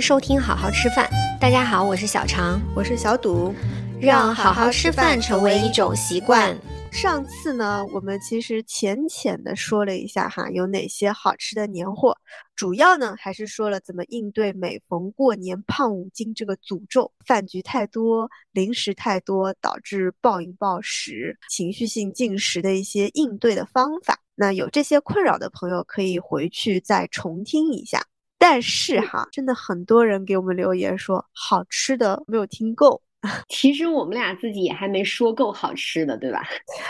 迎收听好好吃饭。大家好，我是小常，我是小赌，让好好吃饭成为一种习惯。上次呢，我们其实浅浅的说了一下哈，有哪些好吃的年货，主要呢还是说了怎么应对每逢过年胖五斤这个诅咒，饭局太多，零食太多，导致暴饮暴食、情绪性进食的一些应对的方法。那有这些困扰的朋友，可以回去再重听一下。但是哈，真的很多人给我们留言说，好吃的没有听够。其实我们俩自己也还没说够好吃的，对吧？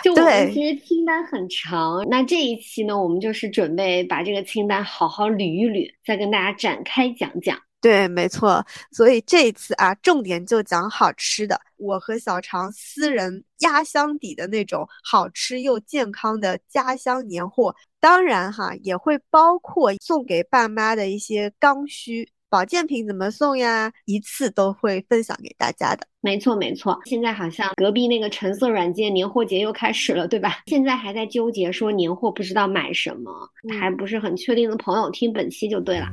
就我们其实清单很长。那这一期呢，我们就是准备把这个清单好好捋一捋，再跟大家展开讲讲。对，没错。所以这一次啊，重点就讲好吃的。我和小常私人压箱底的那种好吃又健康的家乡年货，当然哈，也会包括送给爸妈的一些刚需保健品，怎么送呀？一次都会分享给大家的。没错，没错。现在好像隔壁那个橙色软件年货节又开始了，对吧？现在还在纠结说年货不知道买什么，还不是很确定的朋友，听本期就对了。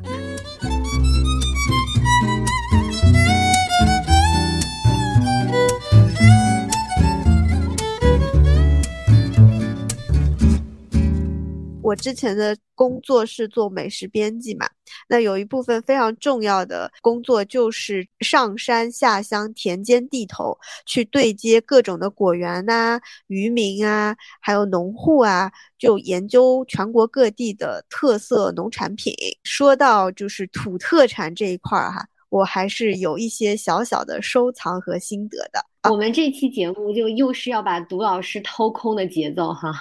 我之前的工作是做美食编辑嘛，那有一部分非常重要的工作就是上山下乡、田间地头去对接各种的果园呐、渔民啊，还有农户啊，就研究全国各地的特色农产品。说到就是土特产这一块儿哈。我还是有一些小小的收藏和心得的。我们这期节目就又是要把杜老师掏空的节奏哈。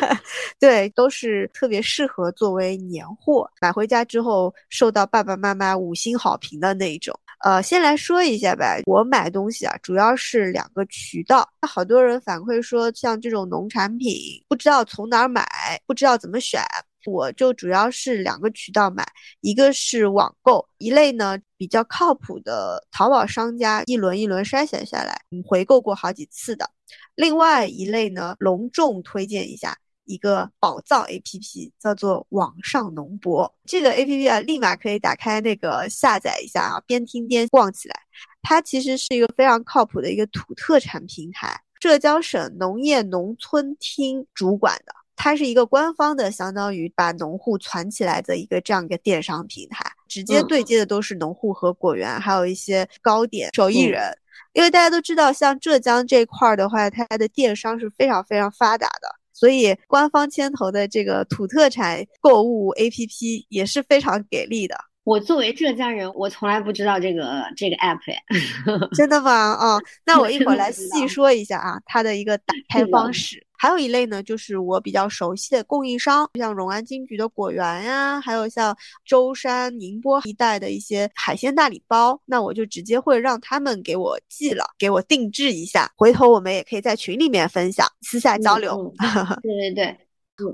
对，都是特别适合作为年货买回家之后受到爸爸妈妈五星好评的那一种。呃，先来说一下吧。我买东西啊，主要是两个渠道。好多人反馈说，像这种农产品不知道从哪儿买，不知道怎么选。我就主要是两个渠道买，一个是网购，一类呢比较靠谱的淘宝商家，一轮一轮筛选下来，回购过好几次的。另外一类呢，隆重推荐一下一个宝藏 APP，叫做网上农博。这个 APP 啊，立马可以打开那个下载一下啊，边听边逛起来。它其实是一个非常靠谱的一个土特产平台，浙江省农业农村厅主管的。它是一个官方的，相当于把农户攒起来的一个这样一个电商平台，直接对接的都是农户和果园，还有一些糕点手艺人。因为大家都知道，像浙江这块儿的话，它的电商是非常非常发达的，所以官方牵头的这个土特产购物 APP 也是非常给力的。我作为浙江人，我从来不知道这个这个 app 呀，真的吗？哦，那我一会儿 来细说一下啊，它的一个打开方式。还有一类呢，就是我比较熟悉的供应商，像荣安金桔的果园呀，还有像舟山、宁波一带的一些海鲜大礼包，那我就直接会让他们给我寄了，给我定制一下，回头我们也可以在群里面分享，私下交流。对对对，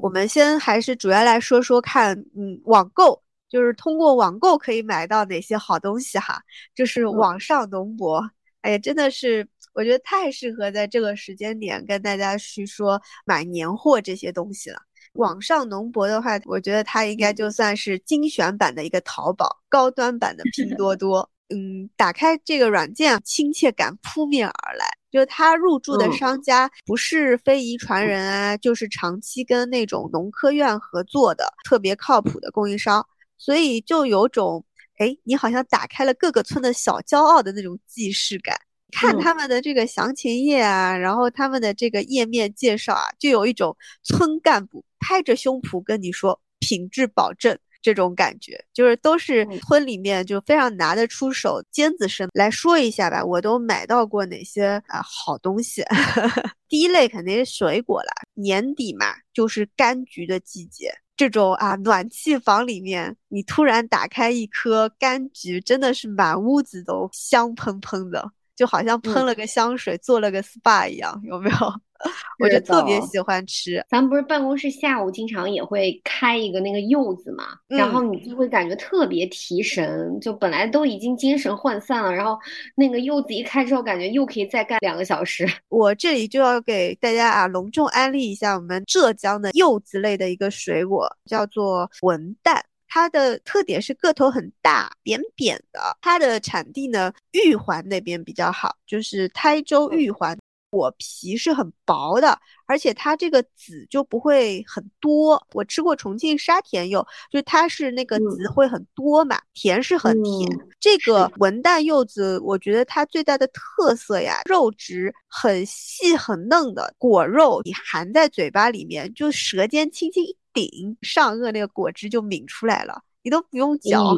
我们先还是主要来说说看，嗯，网购。就是通过网购可以买到哪些好东西哈？就是网上农博，哎呀，真的是我觉得太适合在这个时间点跟大家去说买年货这些东西了。网上农博的话，我觉得它应该就算是精选版的一个淘宝，高端版的拼多多。嗯，打开这个软件，亲切感扑面而来。就他入驻的商家不是非遗传人啊，就是长期跟那种农科院合作的特别靠谱的供应商。所以就有种，哎，你好像打开了各个村的小骄傲的那种既视感。看他们的这个详情页啊，然后他们的这个页面介绍啊，就有一种村干部拍着胸脯跟你说品质保证这种感觉，就是都是村里面就非常拿得出手尖子生来说一下吧，我都买到过哪些啊好东西。第一类肯定是水果了，年底嘛，就是柑橘的季节。这种啊，暖气房里面，你突然打开一颗柑橘，真的是满屋子都香喷喷的，就好像喷了个香水，做了个 SPA 一样，有没有？我就特别喜欢吃。咱不是办公室下午经常也会开一个那个柚子嘛，然后你就会感觉特别提神，就本来都已经精神涣散了，然后那个柚子一开之后，感觉又可以再干两个小时。我这里就要给大家啊隆重安利一下我们浙江的柚子类的一个水果，叫做文旦。它的特点是个头很大，扁扁的。它的产地呢，玉环那边比较好，就是台州玉环。果皮是很薄的，而且它这个籽就不会很多。我吃过重庆沙田柚，就它是那个籽会很多嘛，甜是很甜。这个文旦柚子，我觉得它最大的特色呀，肉质很细很嫩的果肉，你含在嘴巴里面，就舌尖轻轻一顶，上颚那个果汁就抿出来了，你都不用嚼，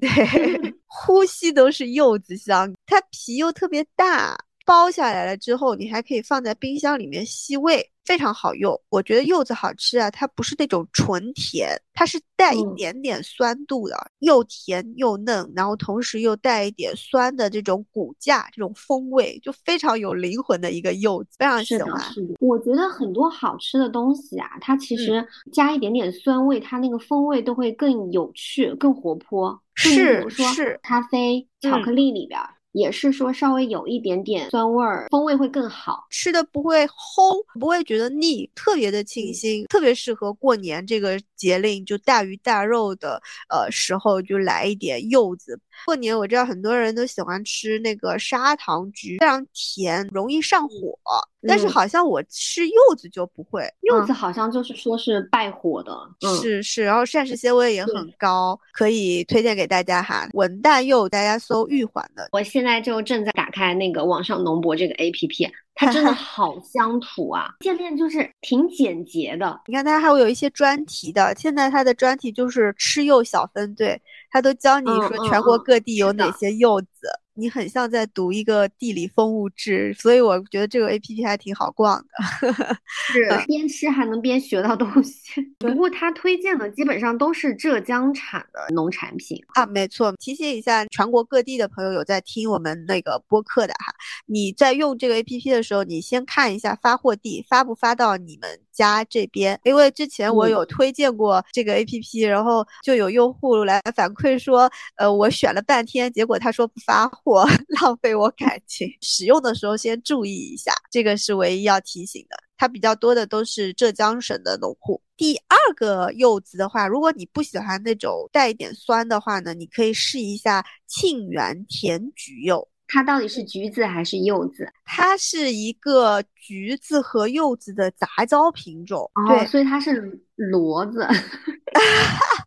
对，呼吸都是柚子香。它皮又特别大。剥下来了之后，你还可以放在冰箱里面吸味，非常好用。我觉得柚子好吃啊，它不是那种纯甜，它是带一点点酸度的，又甜又嫩，然后同时又带一点酸的这种骨架，这种风味就非常有灵魂的一个柚子，非常喜欢。是的，我觉得很多好吃的东西啊，它其实加一点点酸味，它那个风味都会更有趣、更活泼。是是，咖啡、巧克力里边。也是说稍微有一点点酸味儿，风味会更好，吃的不会齁，不会觉得腻，特别的清新，特别适合过年这个节令，就大鱼大肉的呃时候就来一点柚子。过年我知道很多人都喜欢吃那个砂糖橘，非常甜，容易上火。但是好像我吃柚子就不会，柚子好像就是说是败火的，是是，然后膳食纤维也很高，可以推荐给大家哈。文旦柚大家搜玉环的，我现在就正在打开那个网上农博这个 A P P，它真的 好乡土啊，界面就是挺简洁的。你看它还会有一些专题的，现在它的专题就是吃柚小分队，它都教你说全国各地有哪些柚子。你很像在读一个地理风物志，所以我觉得这个 A P P 还挺好逛的，是 边吃还能边学到东西。不过他推荐的基本上都是浙江产的农产品啊，没错。提醒一下全国各地的朋友有在听我们那个播客的哈，你在用这个 A P P 的时候，你先看一下发货地发不发到你们。家这边，因为之前我有推荐过这个 A P P，然后就有用户来反馈说，呃，我选了半天，结果他说不发货，浪费我感情。使用的时候先注意一下，这个是唯一要提醒的。它比较多的都是浙江省的农户。第二个柚子的话，如果你不喜欢那种带一点酸的话呢，你可以试一下沁园甜橘柚。它到底是橘子还是柚子？它是一个橘子和柚子的杂交品种，对，所以它是骡子。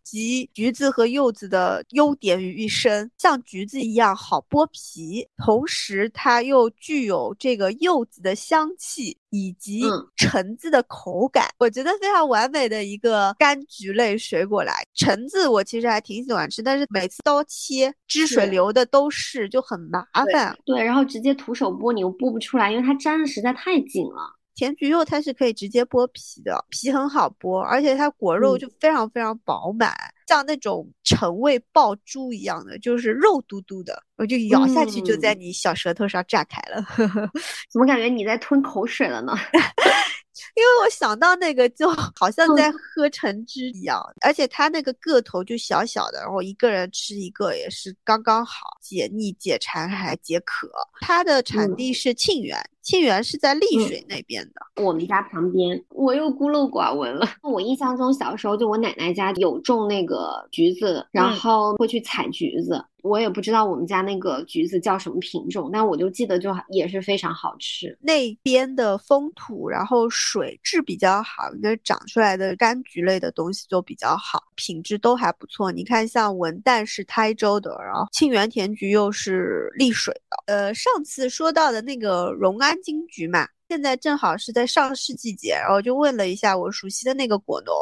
集橘子和柚子的优点于一身，像橘子一样好剥皮，同时它又具有这个柚子的香气以及橙子的口感，我觉得非常完美的一个柑橘类水果来。橙子我其实还挺喜欢吃，但是每次刀切汁水流的都是就很麻烦。对，然后直接徒手剥你又剥不出来，因为它粘的实在太紧了。甜橘肉它是可以直接剥皮的，皮很好剥，而且它果肉就非常非常饱满，像那种橙味爆珠一样的，就是肉嘟嘟的，我就咬下去就在你小舌头上炸开了。怎么感觉你在吞口水了呢？因为我想到那个就好像在喝橙汁一样，而且它那个个头就小小的，然后一个人吃一个也是刚刚好，解腻解馋还解渴。它的产地是沁园。沁园是在丽水那边的，我们家旁边。我又孤陋寡闻了。我印象中小时候就我奶奶家有种那个橘子，然后会去采橘子。我也不知道我们家那个橘子叫什么品种，但我就记得就也是非常好吃。那边的风土，然后水质比较好，应该长出来的柑橘类的东西就比较好，品质都还不错。你看，像文旦是台州的，然后沁园甜橘又是丽水的。呃，上次说到的那个荣安。金桔嘛，现在正好是在上市季节，然后就问了一下我熟悉的那个果农，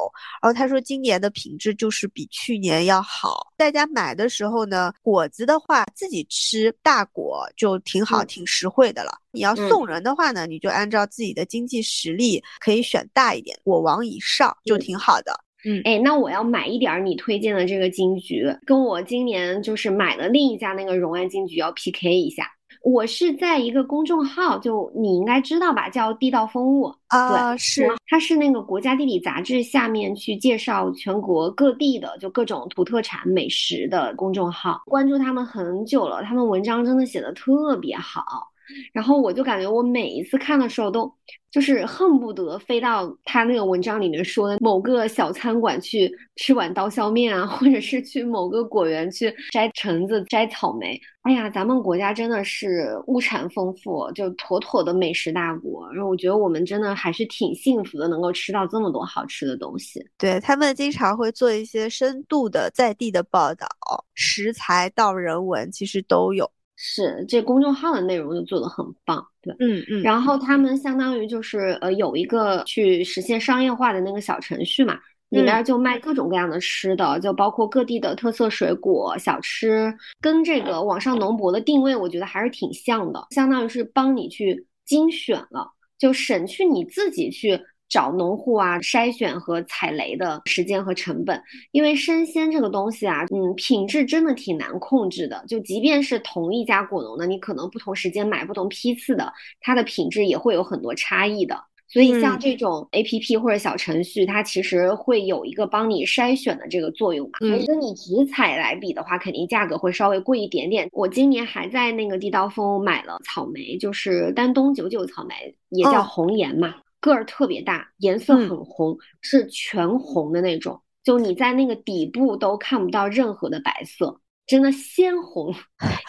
然后他说今年的品质就是比去年要好。大家买的时候呢，果子的话自己吃大果就挺好，挺实惠的了。你要送人的话呢，你就按照自己的经济实力可以选大一点，果王以上就挺好的。嗯，哎，那我要买一点你推荐的这个金桔，跟我今年就是买的另一家那个荣安金桔要 PK 一下。我是在一个公众号，就你应该知道吧，叫地道风物啊，对，是，它是那个国家地理杂志下面去介绍全国各地的就各种土特产美食的公众号，关注他们很久了，他们文章真的写的特别好。然后我就感觉我每一次看的时候都。就是恨不得飞到他那个文章里面说的某个小餐馆去吃碗刀削面啊，或者是去某个果园去摘橙子、摘草莓。哎呀，咱们国家真的是物产丰富，就妥妥的美食大国。然后我觉得我们真的还是挺幸福的，能够吃到这么多好吃的东西。对他们经常会做一些深度的在地的报道，食材到人文其实都有。是这公众号的内容就做的很棒，对，嗯嗯，然后他们相当于就是呃有一个去实现商业化的那个小程序嘛，里面就卖各种各样的吃的，就包括各地的特色水果小吃，跟这个网上农博的定位我觉得还是挺像的，相当于是帮你去精选了，就省去你自己去。找农户啊，筛选和踩雷的时间和成本，因为生鲜这个东西啊，嗯，品质真的挺难控制的。就即便是同一家果农的，你可能不同时间买不同批次的，它的品质也会有很多差异的。所以像这种 A P P 或者小程序，它其实会有一个帮你筛选的这个作用嘛。嗯，跟你直采来比的话，肯定价格会稍微贵一点点。我今年还在那个地道峰买了草莓，就是丹东九九草莓，也叫红颜嘛。个儿特别大，颜色很红，是全红的那种，就你在那个底部都看不到任何的白色，真的鲜红。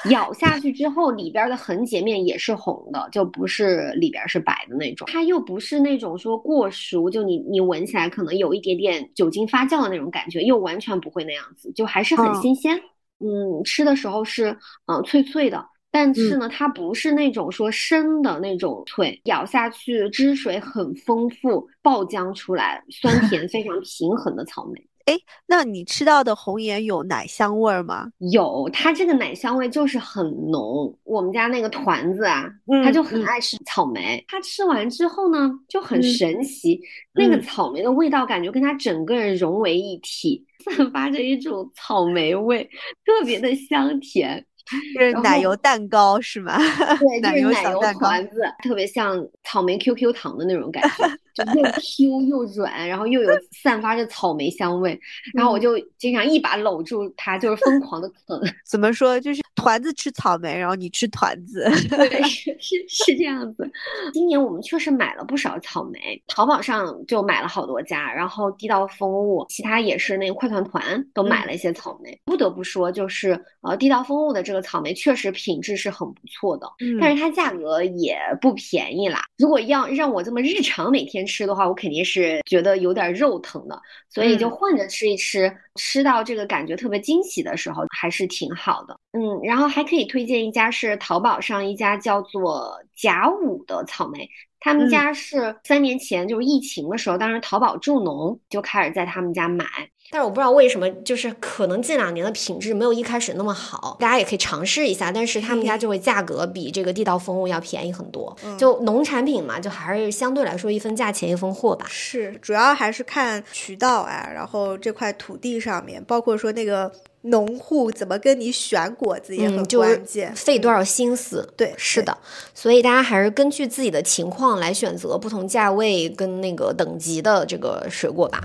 咬下去之后，里边的横截面也是红的，就不是里边是白的那种。它又不是那种说过熟，就你你闻起来可能有一点点酒精发酵的那种感觉，又完全不会那样子，就还是很新鲜。嗯，吃的时候是嗯脆脆的。但是呢，它不是那种说生的那种脆，咬下去汁水很丰富，爆浆出来，酸甜 非常平衡的草莓。哎，那你吃到的红颜有奶香味儿吗？有，它这个奶香味就是很浓。我们家那个团子啊，他就很爱吃草莓。他吃完之后呢，就很神奇，那个草莓的味道感觉跟他整个人融为一体，散发着一种草莓味，特别的香甜。是奶油蛋糕是吗？对，奶油奶油团子，特别像草莓 QQ 糖的那种感觉，就又 Q 又软，然后又有 散发着草莓香味，然后我就经常一把搂住它，就是疯狂的啃。怎么说？就是团子吃草莓，然后你吃团子。对，是是是这样子。今年我们确实买了不少草莓，淘宝上就买了好多家，然后地道风物，其他也是那个快团团都买了一些草莓。不得不说，就是呃地道风物的这个草莓确实品质是很不错的，但是它价格也不便宜啦。如果要让我这么日常每天吃的话，我肯定是觉得有点肉疼的，所以就混着吃一吃，吃到这个感觉特别惊喜的时候，还是挺好的。嗯，然后还可以推荐一家是淘宝上一家叫做甲午的草莓，他们家是三年前就是疫情的时候，当时淘宝助农就开始在他们家买。但是我不知道为什么，就是可能近两年的品质没有一开始那么好，大家也可以尝试一下。但是他们家就会价格比这个地道风物要便宜很多，就农产品嘛，就还是相对来说一分价钱一分货吧。是，主要还是看渠道啊，然后这块土地上面，包括说那个农户怎么跟你选果子也很关键，费多少心思。对，是的，所以大家还是根据自己的情况来选择不同价位跟那个等级的这个水果吧。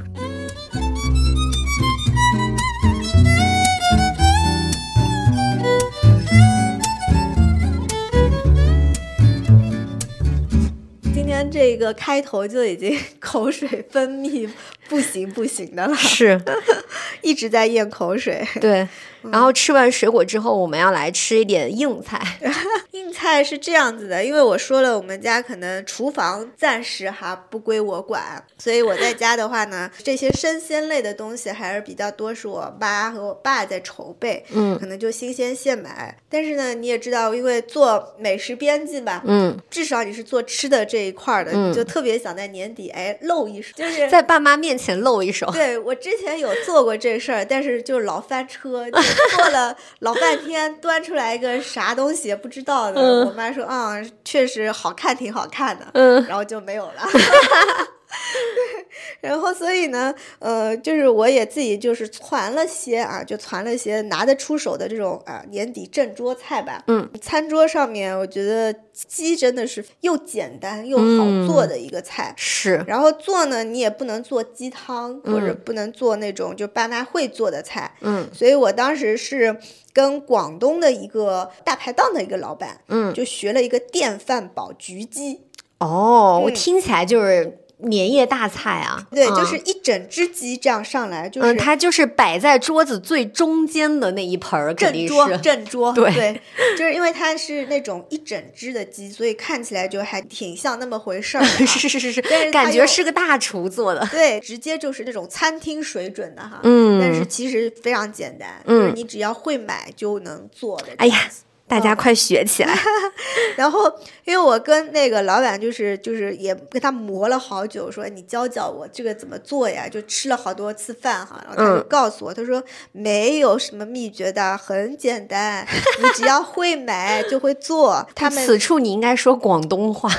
这个开头就已经 口水分泌不行不行的了，是 一直在咽口水。对，然后吃完水果之后，我们要来吃一点硬菜。硬菜是这样子的，因为我说了，我们家可能厨房暂时哈不归我管，所以我在家的话呢，这些生鲜类的东西还是比较多，是我妈和我爸在筹备。嗯，可能就新鲜现买。但是呢，你也知道，因为做美食编辑吧，嗯，至少你是做吃的这一块的。嗯，就特别想在年底哎露一手，就是在爸妈面前露一手。对我之前有做过这事儿，但是就是老翻车，就做了 老半天，端出来一个啥东西不知道的。我妈说啊，确实好看，挺好看的。嗯，然后就没有了。然后所以呢，呃，就是我也自己就是攒了些啊，就攒了些拿得出手的这种啊年底正桌菜吧。嗯，餐桌上面我觉得鸡真的是又简单又好做的一个菜。是，然后做呢，你也不能做鸡汤，或者不能做那种就爸妈会做的菜。嗯，所以我当时是跟广东的一个大排档的一个老板，嗯，就学了一个电饭煲焗鸡。哦，我嗯听起来就是年夜大菜啊。对，嗯就是一整只鸡这样上来，就是嗯，它就是摆在桌子最中间的那一盆儿，正桌。正桌，对就是因为它是那种一整只的鸡，所以看起来就还挺像那么回事儿 啊是是是是但是，感觉是个大厨做的。对，直接就是那种餐厅水准的哈。嗯但是其实非常简单，嗯就是你只要会买就能做的。哎呀，大家快学起来！然后，因为我跟那个老板就是就是也跟他磨了好久，说你教教我这个怎么做呀？就吃了好多次饭哈，然后他就嗯告诉我，他说没有什么秘诀的，很简单，你只要会买就会做。他们此处你应该说广东话。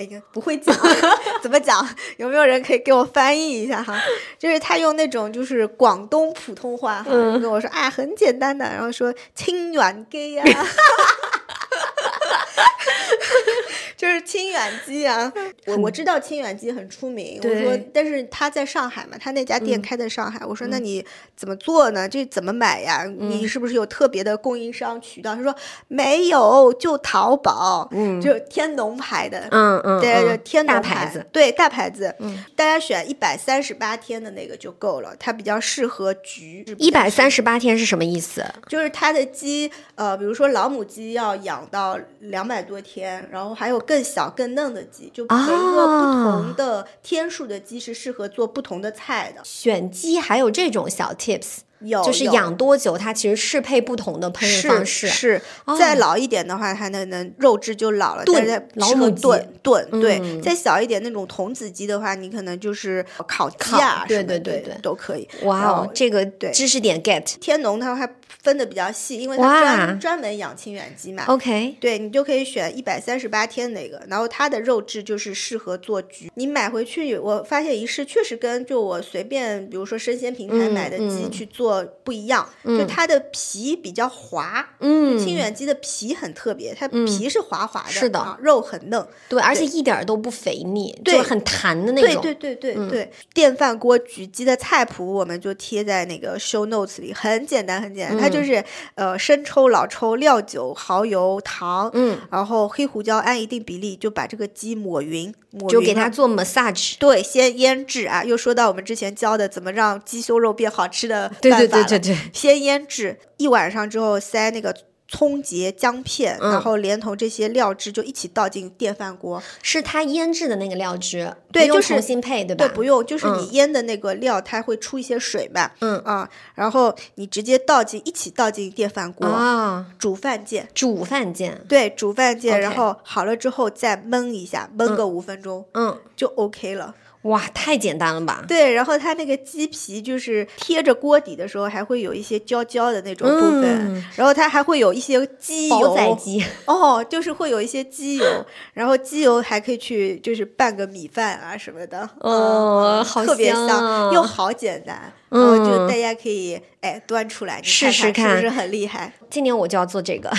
哎呀，不会讲，怎么讲？有没有人可以给我翻译一下哈？就是他用那种就是广东普通话哈，嗯跟我说啊，很简单的，然后说清远鸡呀 就是清远鸡啊。我我知道清远鸡很出名，我说，但是他在上海嘛，他那家店嗯开在上海，我说那你怎么做呢？这怎么买呀？你是不是有特别的供应商渠道？他说没有，就淘宝，嗯就天农牌的，嗯嗯，对，天大农牌牌子。对大牌子，嗯大家选一百三十八天的那个就够了，它比较适合局。一百三十八天是什么意思？就是它的鸡，呃，比如说老母鸡要养到两百多天，然后还有更小更嫩的鸡，就每一个不啊同的天数的鸡是适合做不同的菜的。选鸡还有这种小 tips，有就是养多久，它其实适配不同的烹饪方式。是再老一点的话，它那能肉质就老了，炖老母鸡炖炖。对，嗯再小一点那种童子鸡的话，你可能就是烤鸡烤啊对对对对对都可以。哇哦，这个对知识点 get。天农它还分的比较细，因为它专专门养清远鸡嘛。OK，对你就可以选一百三十八天那个，然后它的肉质就是适合做焗。你买回去，我发现一试确实跟就我随便比如说生鲜平台嗯买的鸡嗯去做不一样，就它的皮比较滑。嗯，清远鸡的皮很特别，它皮是滑滑的，是的。啊，肉很嫩。对，而且一点都不肥腻，对。就是很弹的那种。对对对对对，电饭锅焗鸡的菜谱我们就贴在那个 show notes 里，很简单很简单，它嗯就是呃生抽、老抽、料酒、蚝油、糖，嗯，然后黑胡椒按一定比例就把这个鸡抹匀，抹匀就给它做 massage。对，先腌制啊，又说到我们之前教的怎么让鸡胸肉变好吃的对对办法了对对对，先腌制一晚上之后塞那个葱节、姜片，嗯然后连同这些料汁就一起倒进电饭锅。是它腌制的那个料汁，对就是重新配，对吧？对，不用，就是你嗯腌的那个料，它会出一些水嘛，嗯啊，然后你直接倒进，一起倒进电饭锅，啊，煮饭键。煮饭键，对，煮饭键，然后好了之后再焖一下，焖个五分钟、嗯，就 OK 了。哇，太简单了吧？对，然后它那个鸡皮就是贴着锅底的时候，还会有一些焦焦的那种部分，嗯然后它还会有一些鸡煲油，仔鸡，哦，就是会有一些鸡油，然后鸡油还可以去就是拌个米饭啊什么的，嗯特别香香，又啊好简单，然后就嗯大家可以哎端出来，试试看看是不是很厉害？今年我就要做这个。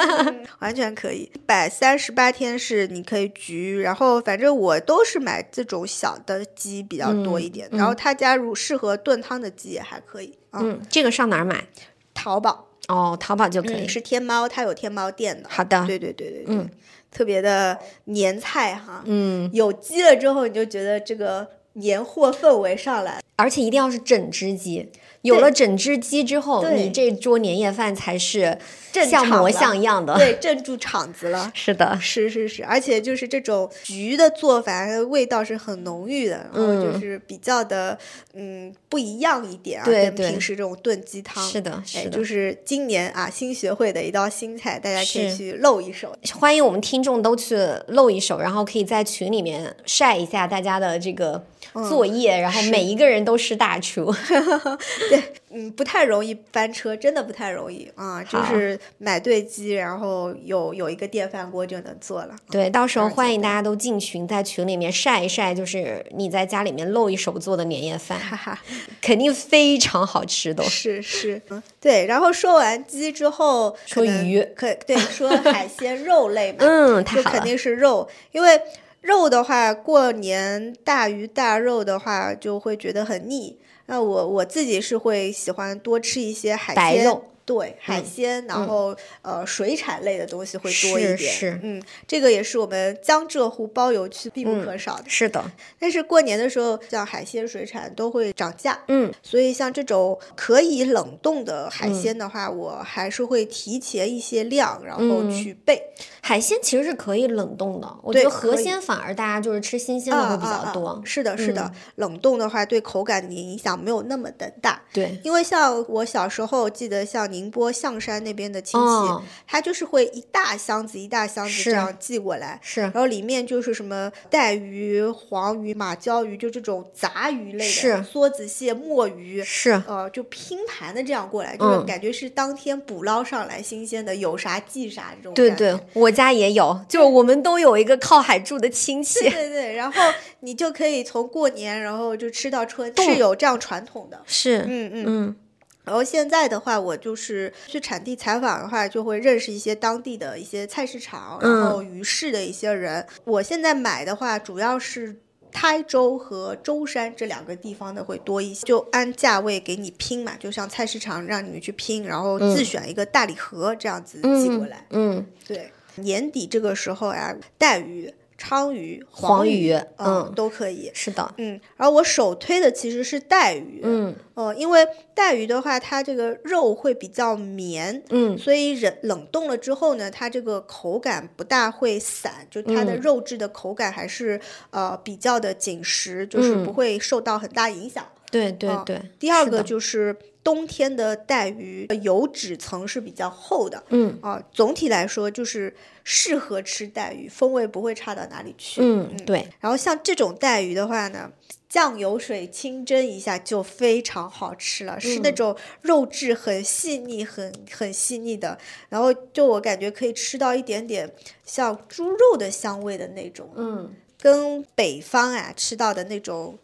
完全可以，一百三十八天是你可以焗，然后反正我都是买这种小的鸡比较多一点，嗯然后他家如适合炖汤的鸡也还可以啊。嗯，这个上哪儿买？淘宝哦，淘宝就可以。嗯是天猫，它有天猫店的。好的，对对对对对，嗯特别的年菜哈。嗯，有鸡了之后，你就觉得这个年货氛围上来了。而且一定要是整只鸡。有了整只鸡之后，你这桌年夜饭才是正像模像样的。对，镇住场子了。是的，是是是，而且就是这种焗的做法，味道是很浓郁的，然后就嗯是比较的嗯不一样一点啊，跟对对平时这种炖鸡汤是的，哎，是的。就是今年啊新学会的一道新菜，大家可以去露一手。欢迎我们听众都去露一手，然后可以在群里面晒一下大家的这个作业，然后每一个人都是大厨。对，嗯，不太容易翻车，真的不太容易啊。就是买对机，然后有有一个电饭锅就能做了。对，到时候欢迎大家都进群，在群里面晒一晒，就是你在家里面露一手做的年夜饭，哈哈，肯定非常好吃，都是是。嗯，对。然后说完鸡之后，说鱼，可对，说海鲜肉类嘛，嗯，它肯定是肉，因为。肉的话，过年大鱼大肉的话，就会觉得很腻。那我我自己是会喜欢多吃一些海鲜。对海鲜，然后呃水产类的东西会多一点，是嗯，这个也是我们江浙沪包邮区必不可少的。是的，但是过年的时候，像海鲜、水产都会涨价，嗯，所以像这种可以冷冻的海鲜的话，我还是会提前一些量，然后去备。海鲜其实是可以冷冻的，我觉得河鲜反而大家就是吃新鲜的会比较多。是的，是的，冷冻的话对口感的影响没有那么的大。对，因为像我小时候记得像。宁波象山那边的亲戚，他就是会一大箱子一大箱子这样寄过来，是，然后里面就是什么带鱼、黄鱼、马鲛鱼，就这种杂鱼类的，是，梭子蟹、墨鱼，是，呃，就拼盘的这样过来，就是感觉是当天捕捞上来新鲜的，有啥寄啥这种。对对，我家也有，就我们都有一个靠海住的亲戚。对 对对，然后你就可以从过年，然后就吃到春，是有这样传统的。是，嗯嗯嗯。然后现在的话，我就是去产地采访的话，就会认识一些当地的一些菜市场，然后鱼市的一些人。我现在买的话，主要是台州和舟山这两个地方的会多一些，就按价位给你拼嘛，就像菜市场让你们去拼，然后自选一个大礼盒这样子寄过来。嗯，对，年底这个时候呀，带鱼。鲳鱼、黄鱼，嗯，都可以。是的，嗯，然后我首推的其实是带鱼，嗯，呃，因为带鱼的话，它这个肉会比较绵，嗯，所以冷冷冻了之后呢，它这个口感不大会散，就它的肉质的口感还是呃比较的紧实，就是不会受到很大影响。对对对。第二个就是冬天的带鱼，油脂层是比较厚的，嗯啊，总体来说就是。适合吃带鱼，风味不会差到哪里去。嗯，对。然后像这种带鱼的话呢，酱油水清蒸一下就非常好吃了，是那种肉质很细腻、很很细腻的。然后就我感觉可以吃到一点点像猪肉的香味的那种。嗯，跟北方啊吃到的那种。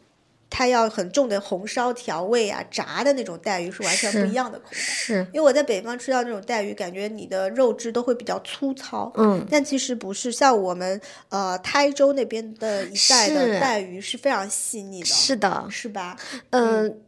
它要很重的红烧调味啊，炸的那种带鱼是完全不一样的口感。是，因为我在北方吃到那种带鱼，感觉你的肉质都会比较粗糙。嗯，但其实不是，像我们呃台州那边的一带的带鱼是非常细腻的。是的，是吧？嗯。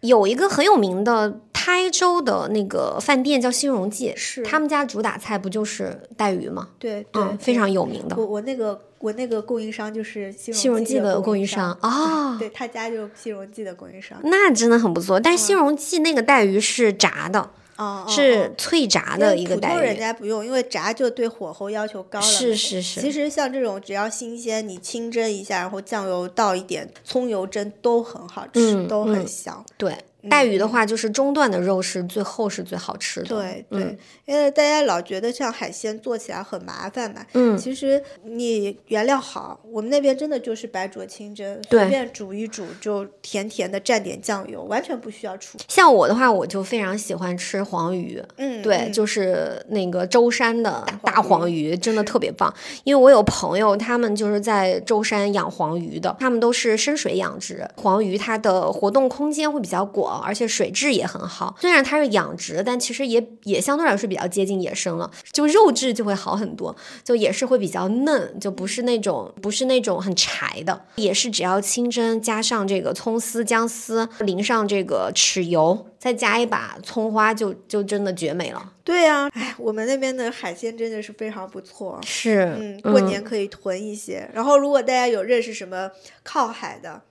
有一个很有名的台州的那个饭店叫新荣记，是他们家主打菜不就是带鱼吗？对，嗯，非常有名的。我我那个我那个供应商就是新荣记的供应商啊，对他家就新荣记的供应商，那真的很不错。但是新荣记那个带鱼是炸的。哦，是脆炸的一个带鱼，人家不用，因为炸就对火候要求高了。是是是。其实像这种只要新鲜，你清蒸一下，然后酱油倒一点，葱油蒸都很好吃，都很香。对。带鱼的话，就是中段的肉是最厚是最好吃的。对对，因为大家老觉得像海鲜做起来很麻烦嘛。嗯。其实你原料好，我们那边真的就是白灼清蒸，随便煮一煮就甜甜的，蘸点酱油，完全不需要出。像我的话，我就非常喜欢吃黄鱼。嗯。对，就是那个舟山的大黄鱼，真的特别棒。因为我有朋友，他们就是在舟山养黄鱼的，他们都是深水养殖黄鱼，它的活动空间会比较广。而且水质也很好，虽然它是养殖，但其实也也相对来说比较接近野生了，就肉质就会好很多，就也是会比较嫩，就不是那种不是那种很柴的，也是只要清蒸加上这个葱丝、姜丝，淋上这个豉油，再加一把葱花，就就真的绝美了。对呀，哎，我们那边的海鲜真的是非常不错，是，嗯，过年可以囤一些。然后如果大家有认识什么靠海的。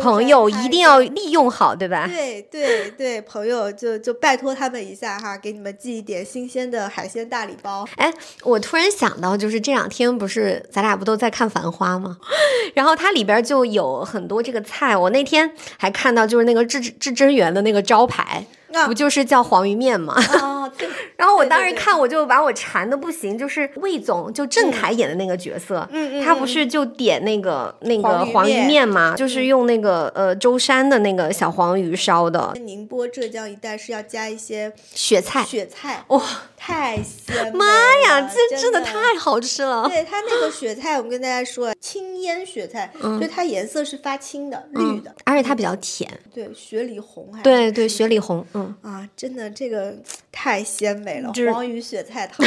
朋友一定要利用好，对吧？对对对，朋友就就拜托他们一下哈，给你们寄一点新鲜的海鲜大礼包。哎，我突然想到，就是这两天不是咱俩不都在看《繁花》吗？然后它里边就有很多这个菜，我那天还看到就是那个至至臻园的那个招牌。不就是叫黄鱼面吗？哦，然后我当时看，我就把我馋的不行，就是魏总，就郑恺演的那个角色，嗯嗯他不是就点那个那个黄鱼面面嘛，就是用那个呃舟山的那个小黄鱼烧的。宁波、浙江一带是要加一些雪菜，雪菜，哇，太鲜美妈呀，这真真的太好吃了。对它那个 雪菜，我们跟大家说，青烟雪菜，就它颜色是发青的、绿的，而且它比较甜，对，雪里红还对对，雪里红，嗯，啊，真的这个太鲜美了，黄鱼雪菜汤，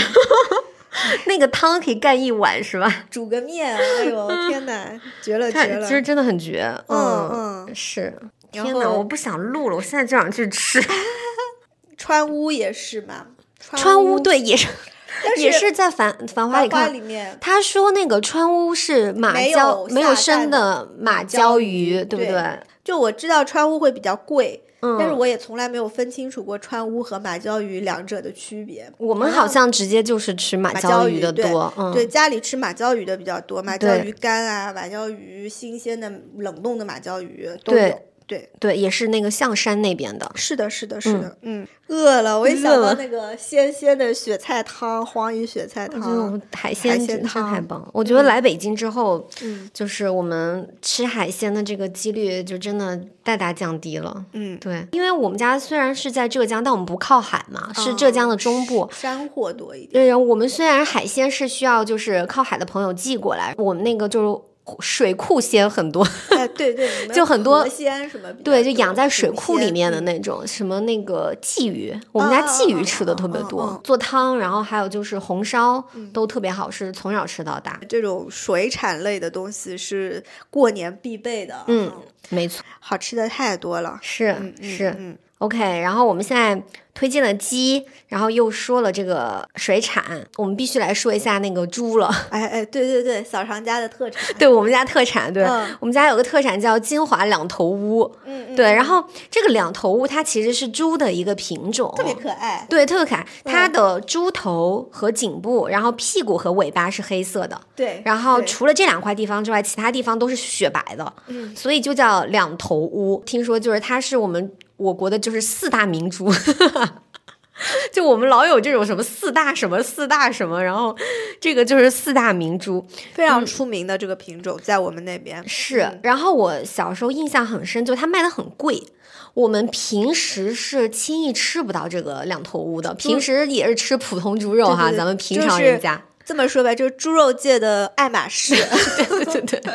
那个汤可以干一碗是吧？煮个面，哎呦 天哪，绝了绝了！其实真的很绝，嗯嗯，嗯是。天哪，我不想录了，我现在就想去吃。川乌也是嘛，川乌乌对也是也是在繁繁花里看里面他说那个川乌是马鲛没有生的马鲛鱼，对不对对？就我知道川乌会比较贵，嗯，但是我也从来没有分清楚过川乌和马鲛鱼两者的区别。我们好像直接就是吃马马鲛鱼的多，嗯，对，家里吃马鲛鱼的比较多，马鲛鱼干啊，马鲛鱼新鲜的、冷冻的马鲛鱼都对有。对，对，也是那个象山那边的。是的，是的，是的，嗯，饿了，我一想到那个鲜鲜的雪菜汤，黄鱼雪菜汤种，海鲜鲜汤太汤棒了！我觉得来北京之后，嗯就是我们吃海鲜的这个几率就真的大大降低了。嗯，对，因为我们家虽然是在浙江，但我们不靠海嘛，是哦浙江的中部。山货多一点。对，我们虽然海鲜是需要就是靠海的朋友寄过来，我们那个就是水库鲜很多，哎，对对，就很多河鲜什么对，就养在水库里面的嗯那种，什么那个鲫鱼，我们家啊鲫鱼吃的特别多做汤，然后还有就是红烧都特别好吃，从小吃到大。这种水产类的东西是过年必备的。嗯，没错，好吃的太多了。是是嗯，OK。然后我们现在推荐了鸡，然后又说了这个水产，我们必须来说一下那个猪了。哎哎，对对对，小常家的特产。对我们家特产，对、嗯我们家有个特产叫金华两头乌，嗯嗯，对，然后这个两头乌它其实是猪的一个品种，特别可爱。对，特别可爱。它嗯的猪头和颈部，然后屁股和尾巴是黑色的，对，然后除了这两块地方之外，其他地方都是雪白的，嗯所以就叫两头乌。听说就是它是我们我国的就是四大名猪。就我们老有这种什么四大什么四大什么，然后这个就是四大名猪非常出名的这个品种，在我们那边是。嗯然后我小时候印象很深，就它卖的很贵，我们平时是轻易吃不到这个两头乌的，平时也是吃普通猪肉哈，对对对咱们平常人家。这么说吧，就是猪肉界的爱马仕。对 对对。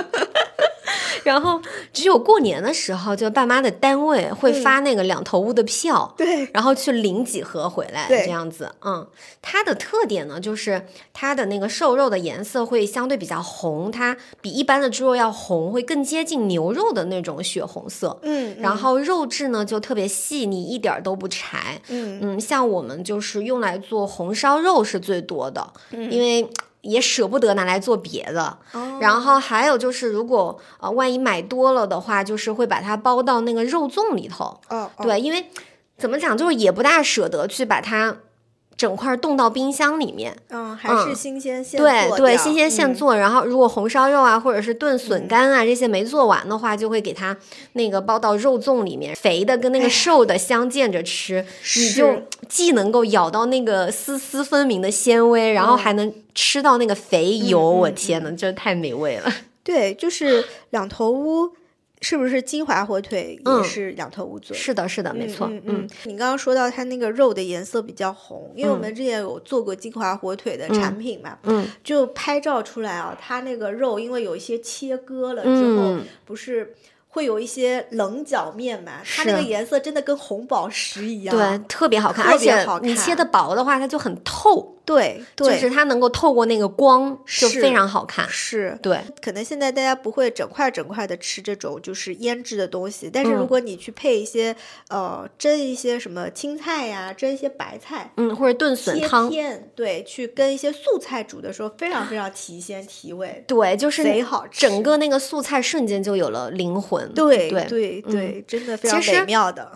然后只有过年的时候，就爸妈的单位会发那个两头屋的票，对，然后去领几盒回来，这样子。嗯，它的特点呢，就是它的那个瘦肉的颜色会相对比较红，它比一般的猪肉要红，会更接近牛肉的那种血红色。嗯，然后肉质呢就特别细腻，一点儿都不柴。嗯嗯，像我们就是用来做红烧肉是最多的，嗯因为也舍不得拿来做别的。哦然后还有就是，如果呃万一买多了的话，就是会把它包到那个肉粽里头。哦，哦对，因为怎么讲，就是也不大舍得去把它整块冻到冰箱里面。嗯，还是嗯新鲜现对对，新鲜现嗯做。然后如果红烧肉啊，或者是炖笋干啊、这些没做完的话，就会给它那个包到肉粽里面，肥的跟那个瘦的相间着吃，你就既能够咬到那个丝丝分明的纤维，然后嗯还能吃到那个肥油。嗯我天呐，这太美味了！对，就是两头乌，是不是金华火腿也嗯是两头乌做的？是的，是的，没错，嗯嗯，你刚刚说到它那个肉的颜色比较红，因为我们之前有做过金华火腿的产品嘛，嗯就拍照出来啊，它那个肉因为有一些切割了之后，嗯不是会有一些棱角面嘛，它那个颜色真的跟红宝石一样，对，特别好看，特而且别好看你切的薄的话，它就很透，对就，是它能够透过那个光，就是非常好看。是。对，可能现在大家不会整块整块的吃这种就是腌制的东西，但是如嗯果你去配一些、呃蒸一些什么青菜呀，蒸一些白菜，嗯，或者炖笋切汤，片，对，去跟一些素菜煮的时候，非常非常提鲜提味，对，就是贼好吃。整个那个素菜瞬间就有了灵魂。对对对对，真的非常美妙的。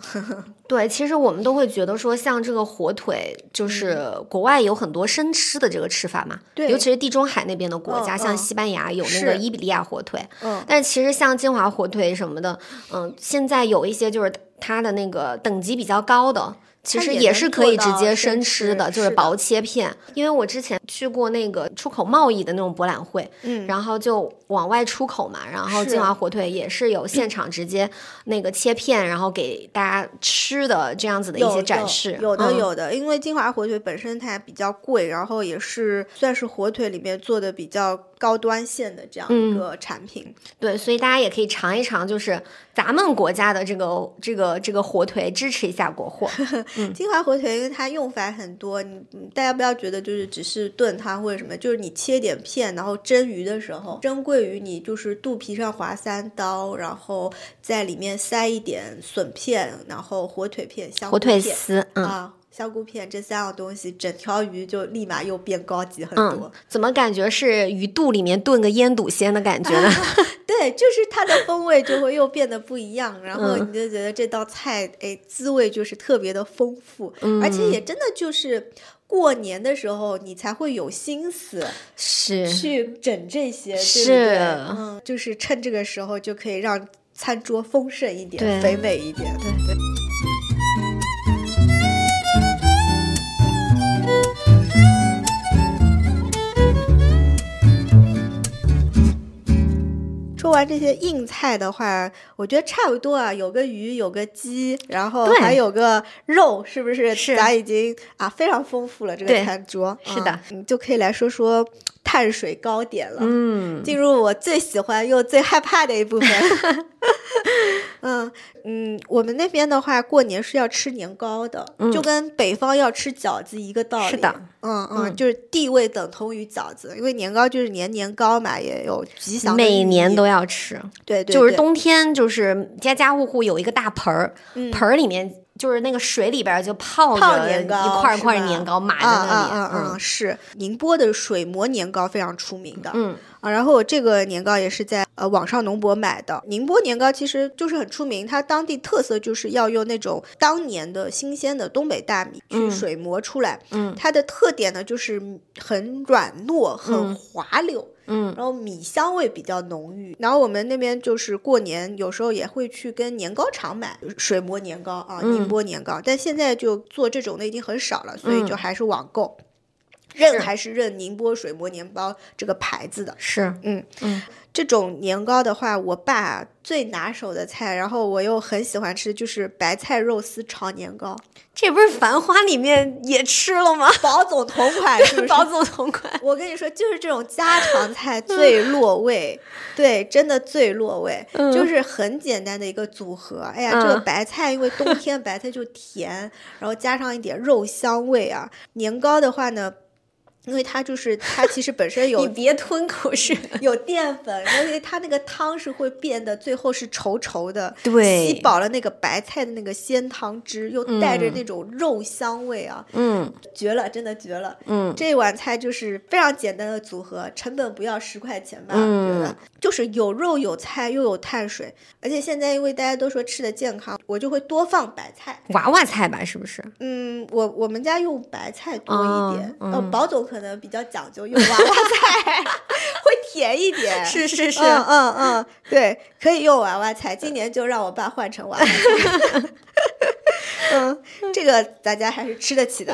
对，其实我们都会觉得说，像这个火腿，就是国外有很多生吃的这个吃法嘛，嗯对尤其是地中海那边的国家，像西班牙有那个伊比利亚火腿，嗯。但是其实像金华火腿什么的，嗯，现在有一些就是它的那个等级比较高的。其实也是可以直接生生吃的，就是薄切片。因为我之前去过那个出口贸易的那种博览会，嗯，然后就往外出口嘛，然后是金华火腿也是有现场直接那个切片，然后给大家吃的这样子的一些展示。有的嗯有的，因为金华火腿本身它比较贵，然后也是算是火腿里面做的比较高端线的这样一嗯个产品。对，所以大家也可以尝一尝，就是咱们国家的这个这个这个火腿，支持一下国货。嗯 金华火腿因为它用法很多，你嗯大家不要觉得就是只是炖它或者什么，就是你切点片，然后蒸鱼的时候，蒸桂鱼你就是肚皮上划三刀，然后在里面塞一点笋片，然后火腿片、香火腿丝，嗯。啊。香菇片这三样东西，整条鱼就立马又变高级很嗯多。，怎么感觉是鱼肚里面炖个腌笃鲜的感觉呢？对，就是它的风味就会又变得不一样，然后嗯你就觉得这道菜，哎，滋味就是特别的丰富，而且嗯也真的就是过年的时候你才会有心思是，去整这些，对不是对？嗯，就是趁这个时候就可以让餐桌丰盛一点，肥美一点。对对。说完这些硬菜的话，我觉得差不多啊，有个鱼，有个鸡，然后还有个肉，是不是？是咱已经啊非常丰富了这个餐桌。是的你，就可以来说说碳水糕点了。嗯，进入我最喜欢又最害怕的一部分。嗯嗯，我们那边的话，过年是要吃年糕的，就跟北方要吃饺子一个道理。嗯是的，嗯嗯，嗯就是地位等同于饺子，因为年糕就是年年糕嘛，也有吉祥。每年都要吃，对对，对就是冬天就是家家户户有一个大盆儿，嗯盆儿里面就是那个水里边就泡泡着年糕一块一块年糕码在啊那里，嗯嗯嗯！是。宁波的水磨年糕非常出名的，嗯啊，然后我这个年糕也是在呃网上农博买的。宁波年糕其实就是很出名，它当地特色就是要用那种当年的新鲜的东北大米去嗯水磨出来，嗯。它的特点呢就是很软糯、很嗯滑溜。嗯。然后米香味比较浓郁，然后我们那边就是过年有时候也会去跟年糕厂买水磨年糕啊，宁嗯波年糕，但现在就做这种的已经很少了，所以就嗯。还是网购。认还是认宁波水磨年糕这个牌子的，是嗯嗯这种年糕的话，我爸最拿手的菜，然后我又很喜欢吃，就是白菜肉丝炒年糕，这不是《繁花》里面也吃了吗？宝总同款是不是？宝总同款，我跟你说，就是这种家常菜最落味，对，真的最落味，嗯就是很简单的一个组合。哎呀，这个嗯白菜，因为冬天白菜就甜，然后加上一点肉香味啊。年糕的话呢，因为它就是它其实本身有 你别吞口水。有淀粉，因为它那个汤是会变得最后是稠稠的，对吸饱了那个白菜的那个鲜汤汁，又带着嗯那种肉香味啊，嗯绝了，真的绝了。嗯这碗菜就是非常简单的组合，成本不要十块钱吧，我觉得嗯就是有肉有菜又有碳水，而且现在因为大家都说吃的健康，我就会多放白菜。娃娃菜吧，是不是？嗯，我我们家用白菜多一点，嗯呃，宝总可能比较讲究，用娃娃菜会甜一点。是是是，嗯嗯嗯，对，可以用娃娃菜。今年就让我爸换成娃娃菜。嗯，这个大家还是吃得起的。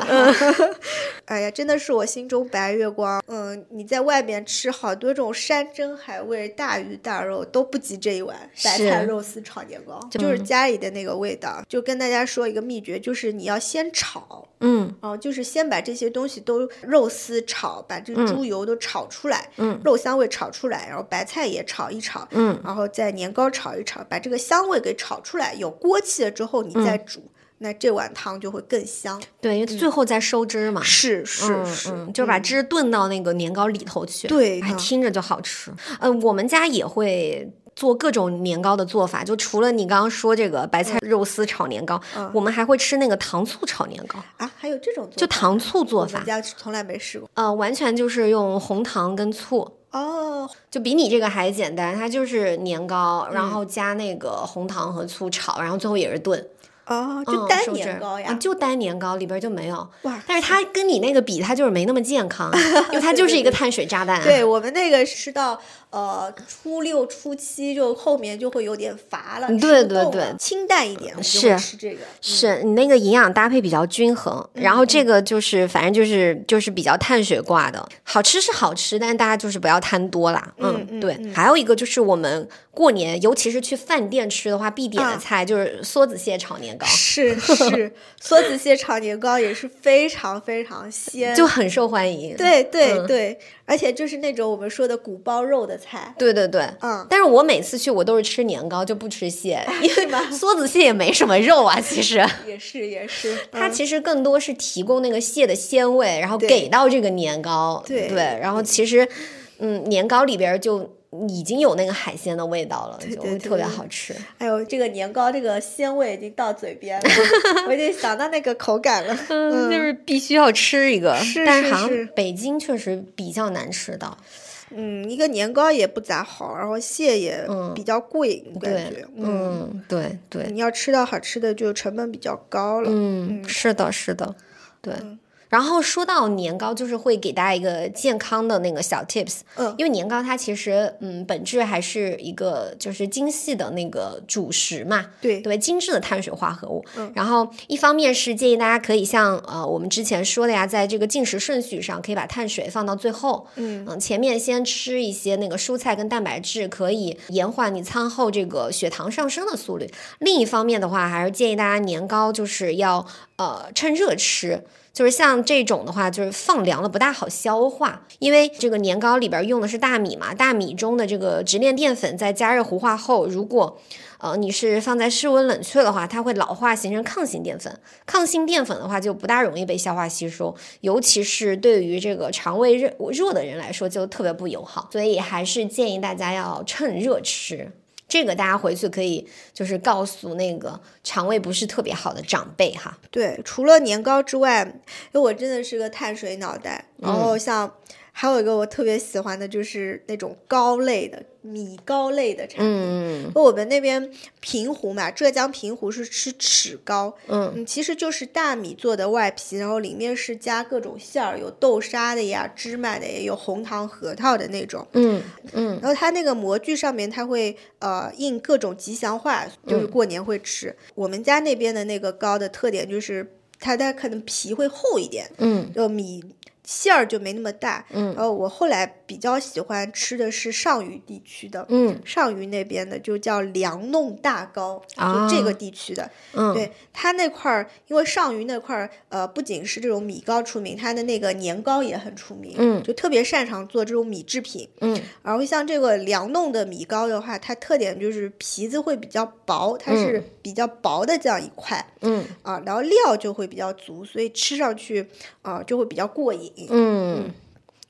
哎呀，真的是我心中白月光。嗯，你在外边吃好多这种山珍海味、大鱼大肉都不及这一碗白菜肉丝炒年糕，就就是家里的那个味道。就跟大家说一个秘诀，就是你要先炒。嗯。哦，就是先把这些东西都肉丝炒，把这猪油都炒出来，嗯。肉香味炒出来，然后白菜也炒一炒，嗯。然后再年糕炒一炒，把这个香味给炒出来，有锅气了之后你再嗯。煮，那这碗汤就会更香。对，因为最后再收汁嘛。是是嗯是，嗯，就是把汁炖到那个年糕里头去，哎，对还听着就好吃。呃，我们家也会做各种年糕的做法，就除了你刚刚说这个白菜肉丝炒年糕，嗯我们还会吃那个糖醋炒年糕，啊，还有这种做法就糖醋做法我们，家从来没试过。呃，完全就是用红糖跟醋。哦，就比你这个还简单，它就是年糕，然嗯后加那个红糖和醋炒，然后最后也是炖。哦，嗯就单年糕呀啊，，就单年糕里边就没有。哇！但是它跟你那个比，它就是没那么健康，因为它就是一个碳水炸弹。对我们那个吃到呃初六初七，就后面就会有点乏了，对对对清淡一点，是吃这个。嗯是你那个营养搭配比较均衡，然后这个就是反正就是就是比较碳水挂的，好吃是好吃，但是大家就是不要贪多啦。嗯嗯对。嗯还有一个就是我们过年，尤其是去饭店吃的话，必点的啊菜就是梭子蟹炒年糕，是是，梭子蟹炒年糕也是非常非常鲜，就很受欢迎。对对嗯对，而且就是那种我们说的鼓包肉的菜，对对对。嗯，但是我每次去我都是吃年糕，就不吃蟹，因为梭子蟹也没什么肉啊，其实。也是也是，嗯它其实更多是提供那个蟹的鲜味，然后给到这个年糕。对然后其实，嗯，年糕里边就已经有那个海鲜的味道了，就特别对好吃。哎呦，这个年糕这个鲜味已经到嘴边了，我已经想到那个口感了。嗯，就是必须要吃一个，是但是好像北京确实比较难吃到。嗯，一个年糕也不咋好，然后蟹也嗯比较贵，我感觉，，嗯，对对，你要吃到好吃的，就成本比较高了。嗯，是的，是的，对。然后说到年糕，就是会给大家一个健康的那个小 tips，嗯因为年糕它其实嗯本质还是一个就是精细的那个主食嘛，对对，精致的碳水化合物。嗯然后一方面是建议大家可以像呃我们之前说的呀，在这个进食顺序上可以把碳水放到最后，嗯嗯，前面先吃一些那个蔬菜跟蛋白质，可以延缓你餐后这个血糖上升的速率。另一方面的话，还是建议大家年糕就是要呃趁热吃。就是像这种的话，就是放凉了不大好消化，因为这个年糕里边用的是大米嘛，大米中的这个直链淀粉在加热糊化后，如果呃你是放在室温冷却的话，它会老化形成抗性淀粉，抗性淀粉的话就不大容易被消化吸收，尤其是对于这个肠胃热弱的人来说就特别不友好，所以还是建议大家要趁热吃。这个大家回去可以就是告诉那个肠胃不是特别好的长辈哈。对，除了年糕之外，因为我真的是个碳水脑袋，然嗯后像还有一个我特别喜欢的就是那种糕类的米糕类的产品。嗯我们那边平湖嘛，浙江平湖是吃齿糕，嗯嗯，其实就是大米做的外皮，然后里面是加各种馅儿，有豆沙的呀、芝麻的，也有红糖、核桃的那种。嗯嗯然后它那个模具上面，它会呃印各种吉祥话，就是过年会吃。我们家那边的那个糕的特点就是它它可能皮会厚一点，嗯就米馅儿就没那么大。嗯然后我后来比较喜欢吃的是上虞地区的，嗯上虞那边的就叫凉弄大糕，啊就这个地区的。嗯，对它那块儿，因为上虞那块儿，呃，不仅是这种米糕出名，它的那个年糕也很出名，嗯就特别擅长做这种米制品。嗯然后像这个凉弄的米糕的话，它特点就是皮子会比较薄，它是比较薄的这样一块、嗯啊，然后料就会比较足，所以吃上去啊就会比较过瘾。嗯，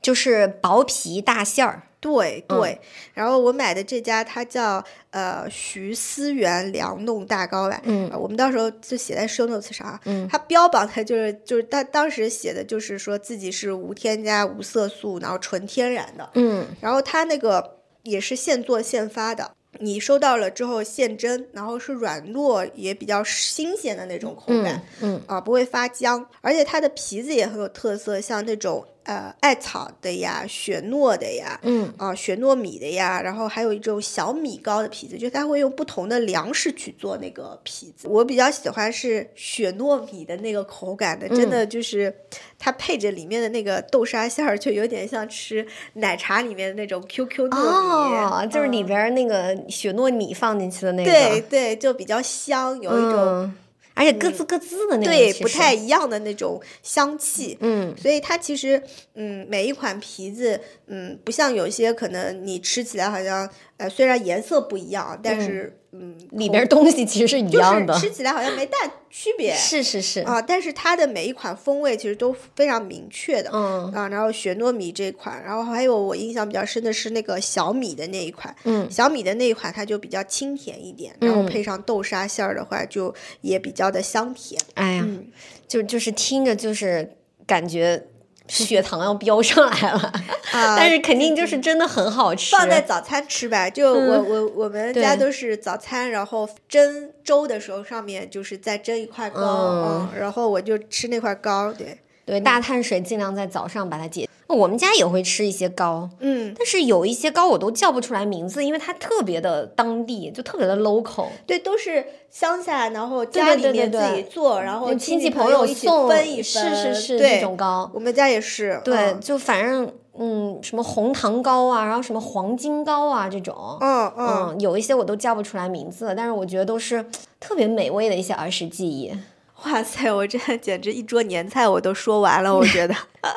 就是薄皮大馅儿。对对，然后我买的这家它叫呃徐思源凉弄大糕吧，嗯啊我们到时候就写在 show notes 上啊。嗯它标榜它就是就是它当时写的就是说自己是无添加、无色素，然后纯天然的。嗯然后它那个也是现做现发的，你收到了之后现蒸，然后是软糯也比较新鲜的那种口感。嗯啊，不会发僵，而且它的皮子也很有特色，像那种呃艾草的呀、雪糯的呀，嗯啊雪糯米的呀，然后还有一种小米糕的皮子，就是它会用不同的粮食去做那个皮子。我比较喜欢是雪糯米的那个口感的，真的就是它配着里面的那个豆沙馅儿，就有点像吃奶茶里面的那种 QQ 糯米，哦，就是里嗯边那个雪糯米放进去的那个。对对，就比较香，有一种。嗯，而且咯吱咯吱的那种，对，不太一样的那种香气，嗯。所以它其实，嗯，每一款皮子，嗯，不像有些可能你吃起来好像，呃，虽然颜色不一样，但是，里边东西其实是一样的。是吃起来好像没大区别，是是是，啊，但是它的每一款风味其实都非常明确的，嗯啊，然后雪糯米这一款，然后还有我印象比较深的是那个小米的那一款，嗯小米的那一款它就比较清甜一点，然后嗯配上豆沙馅儿的话，就也比较的香甜，哎呀，嗯。就就是听着就是感觉血糖要飙上来了，啊 但是肯定就是真的很好吃。放在早餐吃吧，就我嗯。我我们家都是早餐，然后蒸粥的时候上面就是再蒸一块糕，然后我就吃那块糕，对，对大碳水尽量在早上把它解。我们家也会吃一些糕，嗯，但是有一些糕我都叫不出来名字，因为它特别的当地，就特别的 local。对，都是乡下，然后家里面自己对做，然后亲戚戚朋友一分一是分，是是对这种糕。我们家也是，对，嗯就反正嗯，什么红糖糕啊，然后什么黄金糕啊这种，嗯嗯，嗯，有一些我都叫不出来名字，但是我觉得都是特别美味的一些儿时记忆。哇塞，我这 简直一桌年菜我都说完了，我觉得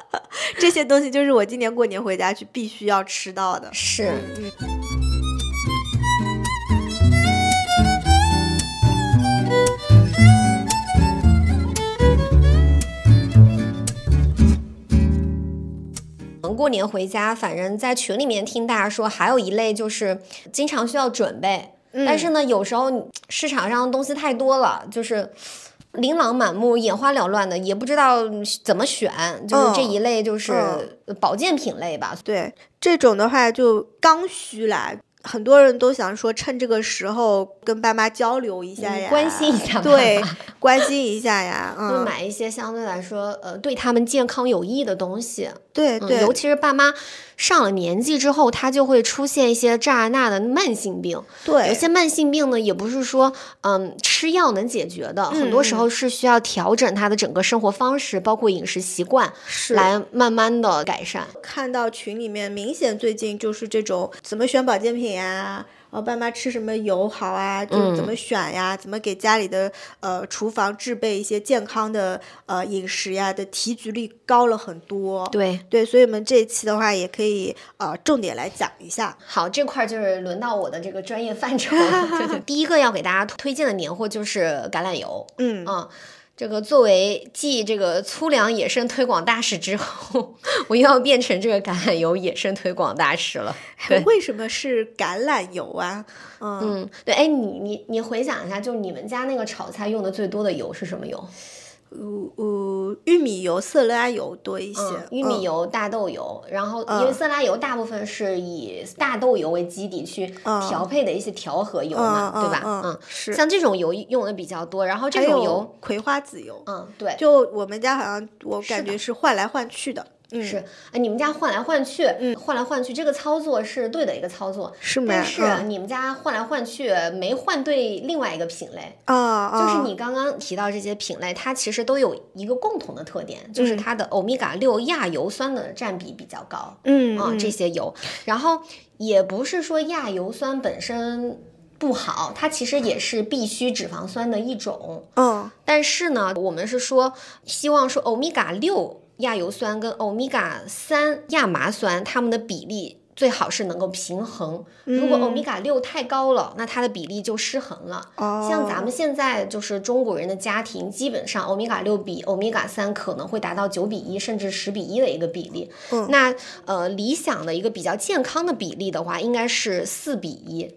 这些东西就是我今年过年回家去必须要吃到的。是，过年回家，反正在群里面听大家说，还有一类就是经常需要准备，但是呢，有时候市场上的东西太多了，就是。琳琅满目、眼花缭乱的，也不知道怎么选，就是这一类就是保健品类吧。对，这种的话就刚需啦。很多人都想说，趁这个时候跟爸妈交流一下呀，嗯关心一下爸对，关心一下呀，就 嗯，买一些相对来说呃对他们健康有益的东西。嗯，对对，尤其是爸妈上了年纪之后，他就会出现一些这那的慢性病。对，有些慢性病呢，也不是说嗯吃药能解决的，很多时嗯候是需要调整他的整个生活方式，包括饮食习惯，是来慢慢的改善。看到群里面明显最近就是这种怎么选保健品呀，然后爸妈吃什么油好啊，就是怎么选呀，怎么给家里的呃厨房制备一些健康的呃饮食呀的提举率高了很多。对，对，所以我们这一期的话也可以呃重点来讲一下。好，这块儿就是轮到我的这个专业范畴了。对对，第一个要给大家推荐的年货就是橄榄油。嗯，嗯，这个作为继这个粗粮野生推广大使之后，我又要变成这个橄榄油野生推广大使了。为什么是橄榄油啊？嗯，嗯，对，哎，你你你回想一下，就你们家那个炒菜用的最多的油是什么油？呃呃，玉米油、色拉油多一些。嗯，玉米油、大豆油，然后因为嗯色拉油大部分是以大豆油为基底去嗯调配的一些调和油嘛，嗯对吧？嗯，是像这种油用的比较多，然后这种油，葵花籽油，嗯，对，就我们家好像我感觉是换来换去的。嗯，是，哎，你们家换来换去，换来换去，这个操作是对的一个操作，是吗？但是嗯。你们家换来换去没换对另外一个品类，啊啊，就是你刚刚提到这些品类，它其实都有一个共同的特点，就是嗯。它的欧米伽六亚油酸的占比比较高啊，嗯。嗯这些油，然后也不是说亚油酸本身。不好，它其实也是必需脂肪酸的一种，嗯。但是呢，我们是说希望说欧米伽六亚油酸跟欧米伽三亚麻酸它们的比例最好是能够平衡。如果欧米伽六太高了，那它的比例就失衡了。哦，像咱们现在就是中国人的家庭，基本上欧米伽六比欧米伽三可能会达到九比一甚至十比一的一个比例。嗯那呃理想的一个比较健康的比例的话，应该是四比一。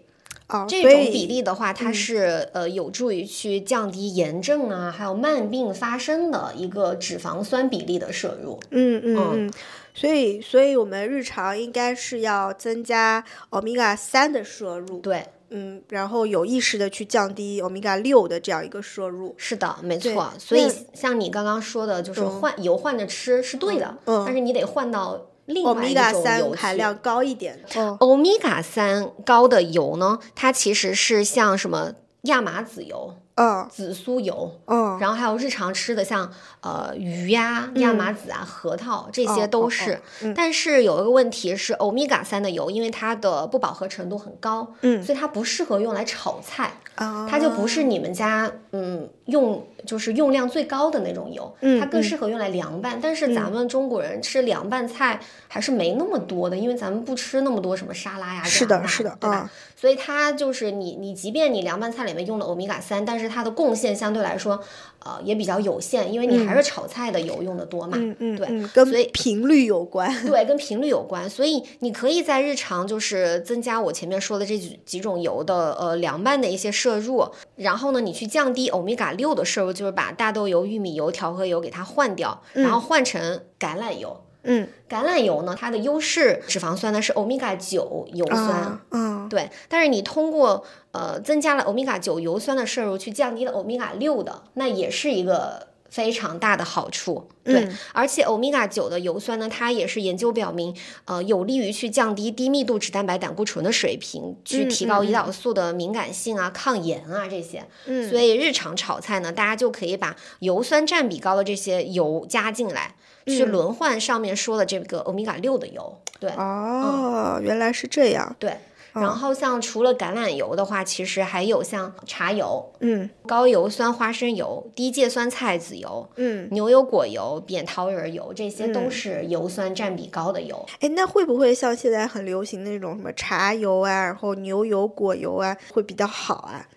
哦，这种比例的话，它是、呃有助于去降低炎症啊，还有慢病发生的一个脂肪酸比例的摄入。嗯嗯嗯嗯，所以所以我们日常应该是要增加欧米伽三的摄入，对，嗯，然后有意识的去降低欧米伽六的这样一个摄入。是的，没错。所以像你刚刚说的，就是嗯换油换着吃是对的，嗯但是你得换到另欧外一米伽三种油去。含量高一点的。哦，欧米伽三高的油呢，它其实是像什么亚麻籽油、嗯紫苏油，嗯，然后还有日常吃的像呃鱼呀、亚麻籽啊、核桃这些都是。但是有一个问题是，欧米伽三的油，因为它的不饱和程度很高，嗯所以它不适合用来炒菜，啊，它就不是你们家嗯用就是用量最高的那种油，嗯它更嗯适合用来凉拌。但是咱们中国人吃凉拌菜还是没那么多的，因为咱们不吃那么多什么沙拉呀，是的，这样那是的，对吧？嗯所以它就是你，你即便你凉拌菜里面用了欧米伽三，但是它的贡献相对来说，呃，也比较有限，因为你还是炒菜的油用的多嘛。嗯嗯对嗯，跟所以频率有关。对，跟频率有关，所以你可以在日常就是增加我前面说的这几几种油的呃凉拌的一些摄入，然后呢，你去降低欧米伽六的摄入，就是把大豆油、玉米油、调和油给它换掉，然后换成橄榄油。嗯，橄榄油呢，它的优势脂肪酸呢是欧米伽九油酸，嗯，对。但是你通过呃增加了欧米伽九油酸的摄入，去降低了欧米伽六的，那也是一个非常大的好处。对，而且欧米伽九的油酸呢，它也是研究表明，呃，有利于去降低低密度脂蛋白胆固醇的水平，去提高胰岛素的敏感性啊、抗炎啊这些。嗯，所以日常炒菜呢，大家就可以把油酸占比高的这些油加进来。去轮换上面说的这个欧米伽六的油，对哦，原来是这样，对。然后像除了橄榄油的话，其实还有像茶油，嗯，高油酸花生油、低芥酸菜籽油，嗯，牛油果油、扁桃仁油，这些都是油酸占比高的油。哎，那会不会像现在很流行的那种什么茶油啊，然后牛油果油啊，会比较好啊？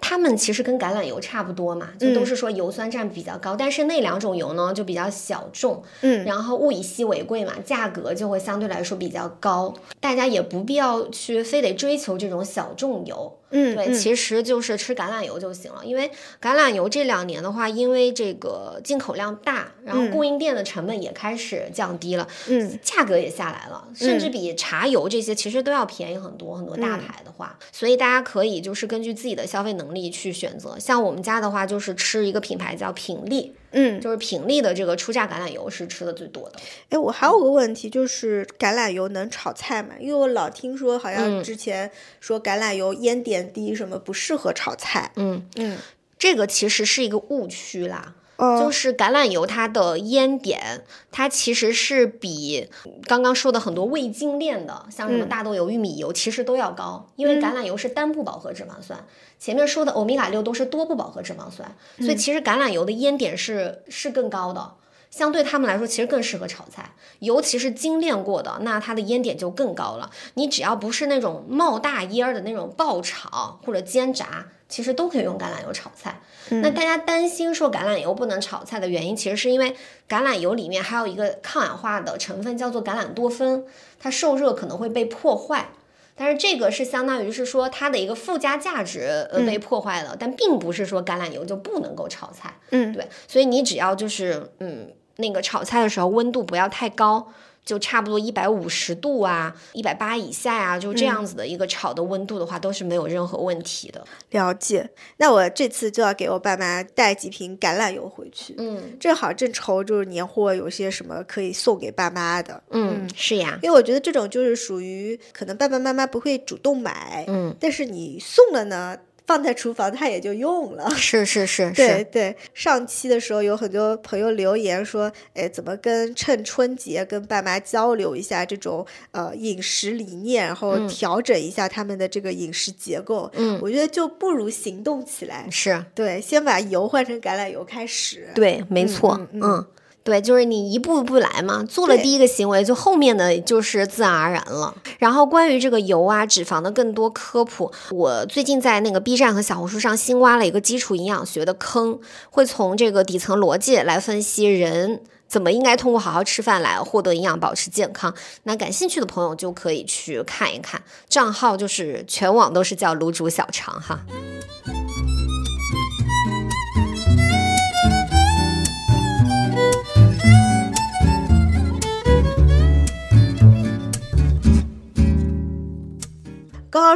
它们其实跟橄榄油差不多嘛，就都是说油酸占比较高，但是那两种油呢就比较小众，嗯，然后物以稀为贵嘛，价格就会相对来说比较高，大家也不必要去非得追求这种小众油。嗯，对，其实就是吃橄榄油就行了。因为橄榄油这两年的话，因为这个进口量大，然后供应链的成本也开始降低了，嗯，价格也下来了，甚至比茶油这些其实都要便宜很多。很多大牌的话，所以大家可以就是根据自己的消费能力去选择。像我们家的话，就是吃一个品牌叫品力。嗯，就是品力的这个初榨橄榄油是吃的最多的。哎，我还有个问题，就是橄榄油能炒菜吗？因为我老听说好像之前说橄榄油烟点低，什么不适合炒菜。嗯嗯，这个其实是一个误区啦。哦，就是橄榄油它的烟点，它其实是比刚刚说的很多未精炼的，像什么大豆油、玉米油，其实都要高。因为橄榄油是单不饱和脂肪酸。前面说的欧米伽六都是多不饱和脂肪酸，所以其实橄榄油的烟点是是更高的，相对他们来说其实更适合炒菜，尤其是精炼过的，那它的烟点就更高了。你只要不是那种冒大烟儿的那种爆炒或者煎炸，其实都可以用橄榄油炒菜。那大家担心说橄榄油不能炒菜的原因，其实是因为橄榄油里面还有一个抗氧化的成分叫做橄榄多酚，它受热可能会被破坏。但是这个是相当于是说它的一个附加价值呃被破坏了，但并不是说橄榄油就不能够炒菜，嗯，对，所以你只要就是嗯那个炒菜的时候温度不要太高，就差不多一百五十度啊，一百八以下呀，就这样子的一个炒的温度的话，都是没有任何问题的。了解，那我这次就要给我爸妈带几瓶橄榄油回去，嗯正好正愁就是年货有些什么可以送给爸妈的，嗯，是呀，因为我觉得这种就是属于可能爸爸妈妈不会主动买，嗯，但是你送了呢。放在厨房，他也就用了。是是是，对对。上期的时候有很多朋友留言说，哎，怎么跟趁春节跟爸妈交流一下这种呃饮食理念，然后调整一下他们的这个饮食结构。嗯，我觉得就不如行动起来。是对，先把油换成橄榄油开始。对，没错，嗯。对，就是你一步一步来嘛，做了第一个行为，就后面的就是自然而然了。然后关于这个油啊、脂肪的更多科普，我最近在那个 B 站和小红书上新挖了一个基础营养学的坑，会从这个底层逻辑来分析人怎么应该通过好好吃饭来获得营养、保持健康。那感兴趣的朋友就可以去看一看，账号就是全网都是叫卤煮小肠哈。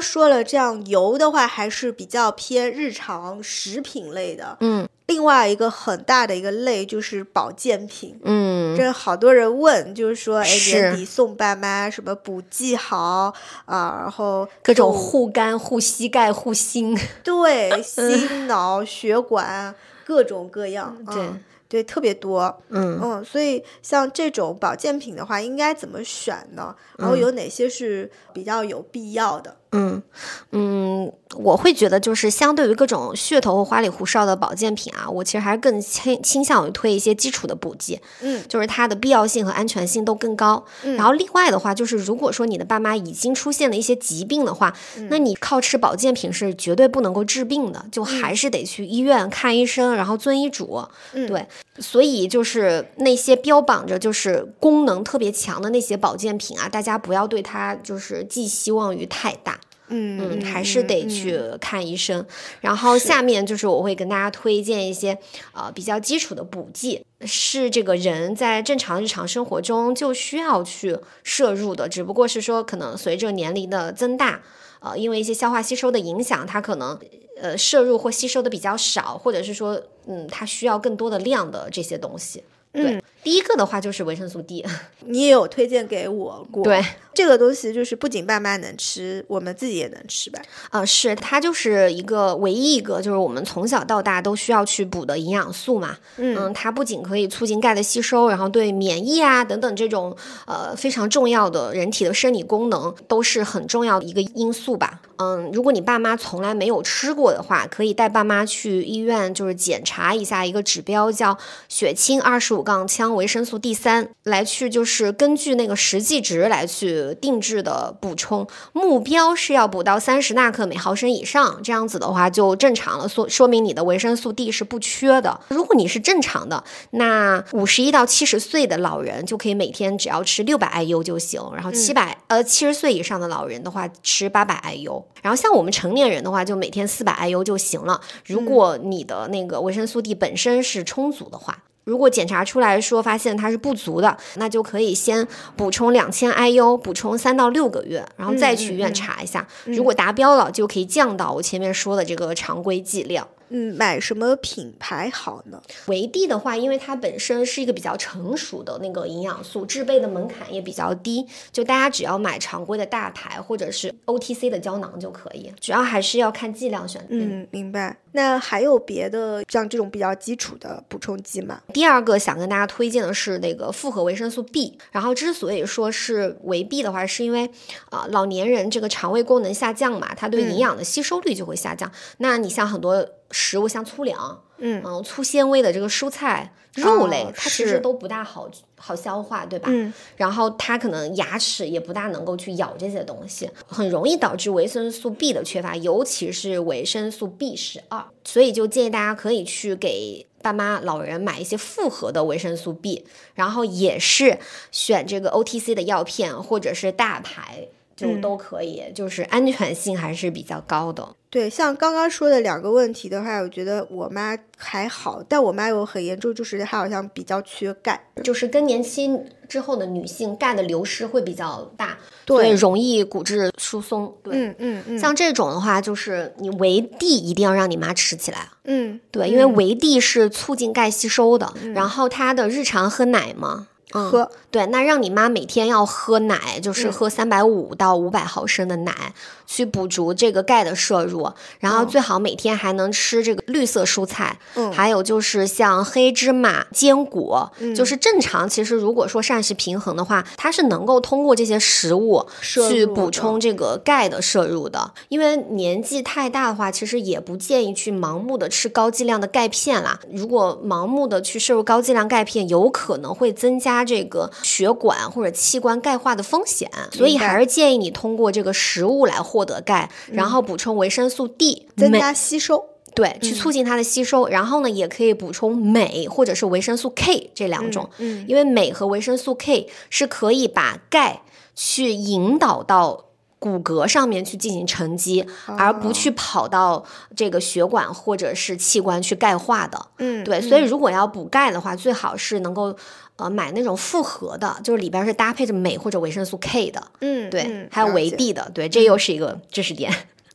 说了，这样油的话还是比较偏日常食品类的。嗯，另外一个很大的一个类就是保健品。嗯，这好多人问，就是说，哎，年底送爸妈什么补剂好啊？然后各种护肝、护膝盖、护心，对，心脑血管各种各样。对。对，特别多，嗯嗯，所以像这种保健品的话，应该怎么选呢？然后有哪些是比较有必要的？嗯嗯，我会觉得就是相对于各种噱头和花里胡哨的保健品啊，我其实还是更倾倾向于推一些基础的补剂，嗯，就是它的必要性和安全性都更高。然后另外的话，就是如果说你的爸妈已经出现了一些疾病的话，那你靠吃保健品是绝对不能够治病的，就还是得去医院看医生，然后遵医嘱。对，所以就是那些标榜着就是功能特别强的那些保健品啊，大家不要对它就是寄希望于太大。嗯嗯，还是得去看医生。然后下面就是我会跟大家推荐一些呃比较基础的补剂，是这个人在正常日常生活中就需要去摄入的，只不过是说可能随着年龄的增大，呃，因为一些消化吸收的影响，它可能呃摄入或吸收的比较少，或者是说嗯它需要更多的量的这些东西。对，第一个的话就是维生素 D，你也有推荐给我过。对，这个东西就是不仅爸妈能吃，我们自己也能吃吧？啊，是它就是一个唯一一个就是我们从小到大都需要去补的营养素嘛。嗯，它不仅可以促进钙的吸收，然后对免疫啊等等这种呃非常重要的人体的生理功能都是很重要的一个因素吧。嗯，如果你爸妈从来没有吃过的话，可以带爸妈去医院就是检查一下一个指标叫血清二十五杠羟维生素 D 三，来去就是根据那个实际值来去定制的补充，目标是要补到三十纳克每毫升以上，这样子的话就正常了，说说明你的维生素 D 是不缺的。如果你是正常的，那五十一到七十岁的老人就可以每天只要吃六百 IU 就行，然后七百、呃七十岁以上的老人的话吃八百 IU，然后像我们成年人的话就每天四百 IU 就行了。如果你的那个维生素 D 本身是充足的话。如果检查出来说发现它是不足的，那就可以先补充两千 IU，补充三到六个月，然后再去医院查一下。如果达标了，就可以降到我前面说的这个常规剂量。嗯，买什么品牌好呢？维 D 的话，因为它本身是一个比较成熟的那个营养素，制备的门槛也比较低，就大家只要买常规的大牌或者是 OTC 的胶囊就可以。主要还是要看剂量选。嗯，明白。那还有别的像这种比较基础的补充剂吗？第二个想跟大家推荐的是那个复合维生素 B。然后之所以说是维 B 的话，是因为啊、老年人这个肠胃功能下降嘛，它对营养的吸收率就会下降。那你像很多食物，像粗粮，嗯粗纤维的这个蔬菜、肉类，哦它其实都不大好好消化，对吧？嗯然后它可能牙齿也不大能够去咬这些东西，很容易导致维生素 B 的缺乏，尤其是维生素 B 十二。所以就建议大家可以去给爸妈、老人买一些复合的维生素 B，然后也是选这个 OTC 的药片或者是大牌。就嗯都可以，就是安全性还是比较高的。对，像刚刚说的两个问题的话，我觉得我妈还好，但我妈有很严重，就是她好像比较缺钙。就是更年期之后的女性钙的流失会比较大，对容易骨质疏松。对，嗯嗯嗯，像这种的话，就是你维 D 一定要让你妈吃起来。嗯对，因为维 D 是促进钙吸收的，然后她的日常喝奶嘛。嗯喝对，那让你妈每天要喝奶，就是嗯喝三百五到五百毫升的奶，去补足这个钙的摄入。然后最好每天还能吃这个绿色蔬菜，嗯还有就是像黑芝麻、坚果，嗯就是正常。其实如果说膳食平衡的话，它是能够通过这些食物去补充这个钙的摄入的。因为年纪太大的话，其实也不建议去盲目的吃高剂量的钙片啦。如果盲目的去摄入高剂量钙片，有可能会增加这个血管或者器官钙化的风险。所以还是建议你通过这个食物来获得钙，然后补充维生素 D，增加吸收。对，去促进它的吸收。然后呢，也可以补充镁或者是维生素 K 这两种，嗯因为镁和维生素 K 是可以把钙去引导到。骨骼上面去进行沉积，而不去跑到这个血管或者是器官去钙化的。嗯，对，所以如果要补钙的话，最好是能够呃买那种复合的，就是里边是搭配着镁或者维生素 K 的。嗯对，嗯还有维 D 的，对，这又是一个知识点，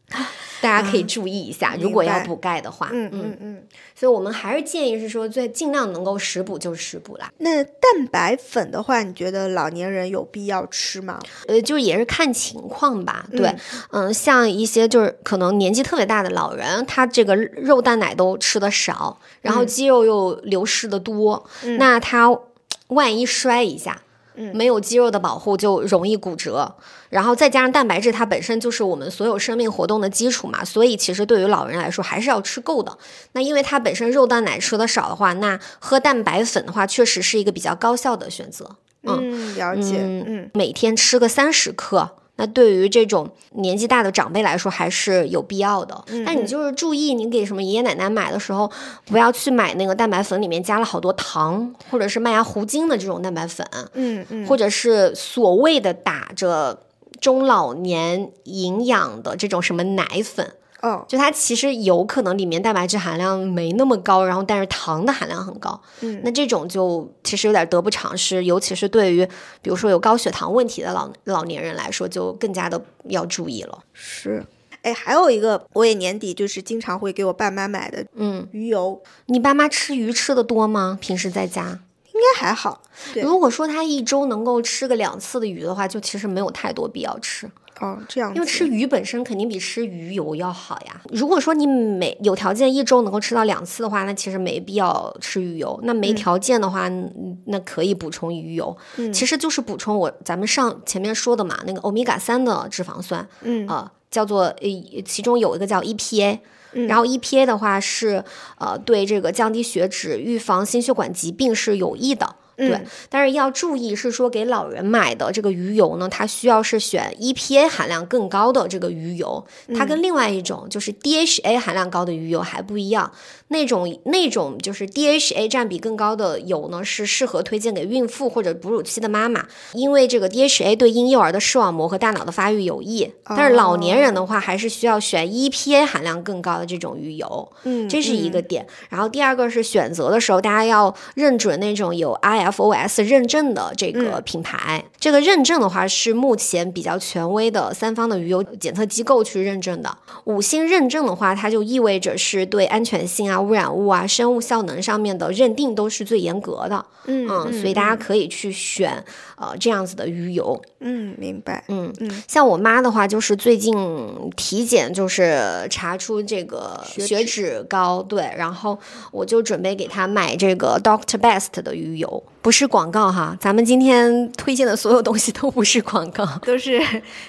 大家可以注意一下。如果要补钙的话，嗯嗯嗯。所以我们还是建议是说，最尽量能够食补就食补啦。那蛋白粉的话，你觉得老年人有必要吃吗？呃，就也是看情况吧。对，嗯像一些就是可能年纪特别大的老人，他这个肉蛋奶都吃的少，然后肌肉又流失的多，那他万一摔一下。没有肌肉的保护就容易骨折，然后再加上蛋白质，它本身就是我们所有生命活动的基础嘛，所以其实对于老人来说还是要吃够的。那因为它本身肉蛋奶吃的少的话，那喝蛋白粉的话，确实是一个比较高效的选择。嗯，了解。嗯每天吃个三十克，那对于这种年纪大的长辈来说还是有必要的。嗯但你就是注意，你给什么爷爷奶奶买的时候，不要去买那个蛋白粉里面加了好多糖，或者是麦芽糊精的这种蛋白粉，嗯嗯，或者是所谓的打着。中老年营养的这种什么奶粉。哦，就它其实有可能里面蛋白质含量没那么高，然后但是糖的含量很高。嗯，那这种就其实有点得不偿失，尤其是对于比如说有高血糖问题的老老年人来说，就更加的要注意了。是，哎，还有一个，我也年底就是经常会给我爸妈买的嗯，鱼油，你爸妈吃鱼吃的多吗？平时在家？应该还好。如果说他一周能够吃个两次的鱼的话，就其实没有太多必要吃。哦，这样。因为吃鱼本身肯定比吃鱼油要好呀。如果说你每有条件一周能够吃到两次的话，那其实没必要吃鱼油。那没条件的话，嗯那可以补充鱼油，嗯其实就是补充我咱们上前面说的嘛，那个欧米伽三的脂肪酸，嗯呃，叫做呃，其中有一个叫 EPA。嗯然后 EPA 的话是，呃，对这个降低血脂、预防心血管疾病是有益的。对嗯，但是要注意是说给老人买的这个鱼油呢，它需要是选 EPA 含量更高的这个鱼油，它跟另外一种就是 DHA 含量高的鱼油还不一样。那种那种就是 DHA 占比更高的油呢，是适合推荐给孕妇或者哺乳期的妈妈，因为这个 DHA 对婴幼儿的视网膜和大脑的发育有益。但是老年人的话，还是需要选 EPA 含量更高的这种鱼油。嗯，这是一个点。然后第二个是选择的时候，大家要认准那种有 IFOS 认证的这个品牌。这个认证的话是目前比较权威的三方的鱼油检测机构去认证的。五星认证的话，它就意味着是对安全性啊、污染物啊、生物效能上面的认定都是最严格的。嗯嗯，所以大家可以去选呃这样子的鱼油。嗯明白。嗯嗯像我妈的话，就是最近体检就是查出这个血血脂高，对，然后我就准备给她买这个 Doctor Best 的鱼油，不是广告哈，咱们今天推荐的所有东西都不是广告，都是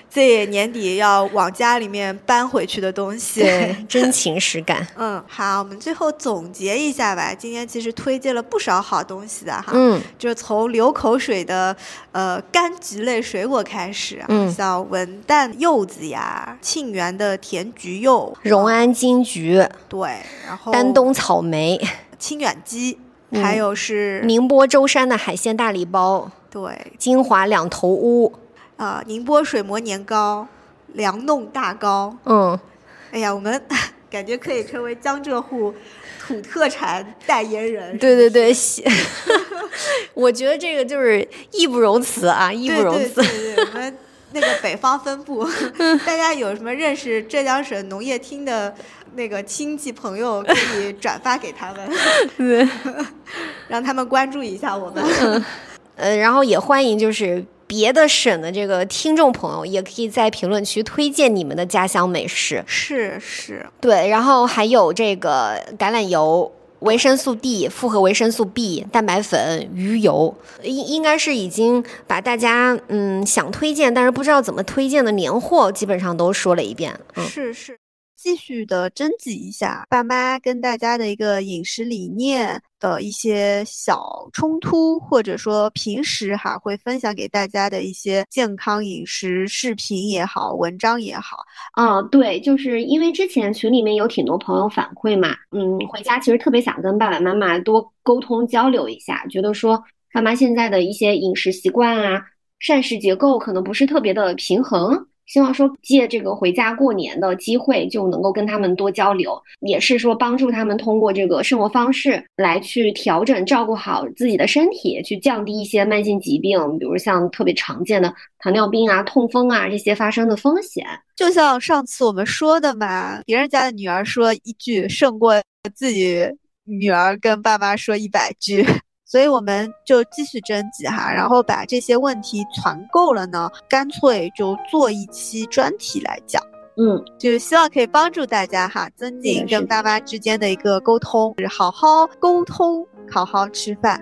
这年底要往家里面搬回去的东西。对，真情实感。嗯，好，我们最后总结一下吧。今天其实推荐了不少好东西的哈，嗯。就从流口水的呃柑橘类水果开始啊，嗯。像文旦柚子呀，沁园的甜橘柚，荣安金桔、对，然后丹东草莓、清远鸡，嗯还有是、宁波舟山的海鲜大礼包、对金华两头乌，啊、宁波水磨年糕、凉弄大糕。嗯，哎呀，我们 感觉可以成为江浙沪土特产代言人。对对对，喜 我觉得这个就是义不容辞啊，义不容辞。对对对对，我们那个北方分部，大家有什么认识浙江省农业厅的那个亲戚朋友，可以转发给他们，对，让他们关注一下我们。呃，然后也欢迎就是别的省的这个听众朋友，也可以在评论区推荐你们的家乡美食。是是，对，然后还有这个橄榄油。维生素 D、复合维生素 B、蛋白粉、鱼油，应应该是已经把大家嗯想推荐但是不知道怎么推荐的年货基本上都说了一遍。嗯，是是，继续的征集一下爸妈跟大家的一个饮食理念的一些小冲突，或者说平时哈会分享给大家的一些健康饮食视频也好，文章也好。哦，对，就是因为之前群里面有挺多朋友反馈嘛，嗯，回家其实特别想跟爸爸妈妈多沟通交流一下，觉得说爸妈现在的一些饮食习惯啊、膳食结构可能不是特别的平衡，希望说借这个回家过年的机会，就能够跟他们多交流，也是说帮助他们通过这个生活方式来去调整、照顾好自己的身体，去降低一些慢性疾病，比如像特别常见的糖尿病啊、痛风啊这些发生的风险。就像上次我们说的嘛，别人家的女儿说一句胜过自己女儿跟爸妈说一百句，所以我们就继续征集哈，然后把这些问题攒够了呢，干脆就做一期专题来讲。嗯，就是希望可以帮助大家哈，增进跟爸妈之间的一个沟通，是好好沟通，好好吃饭。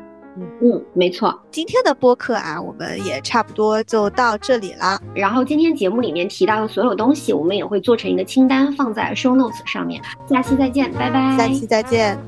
嗯，没错。今天的播客啊，我们也差不多就到这里啦。然后今天节目里面提到的所有东西，我们也会做成一个清单放在 show notes 上面。下期再见，拜拜。下期再见。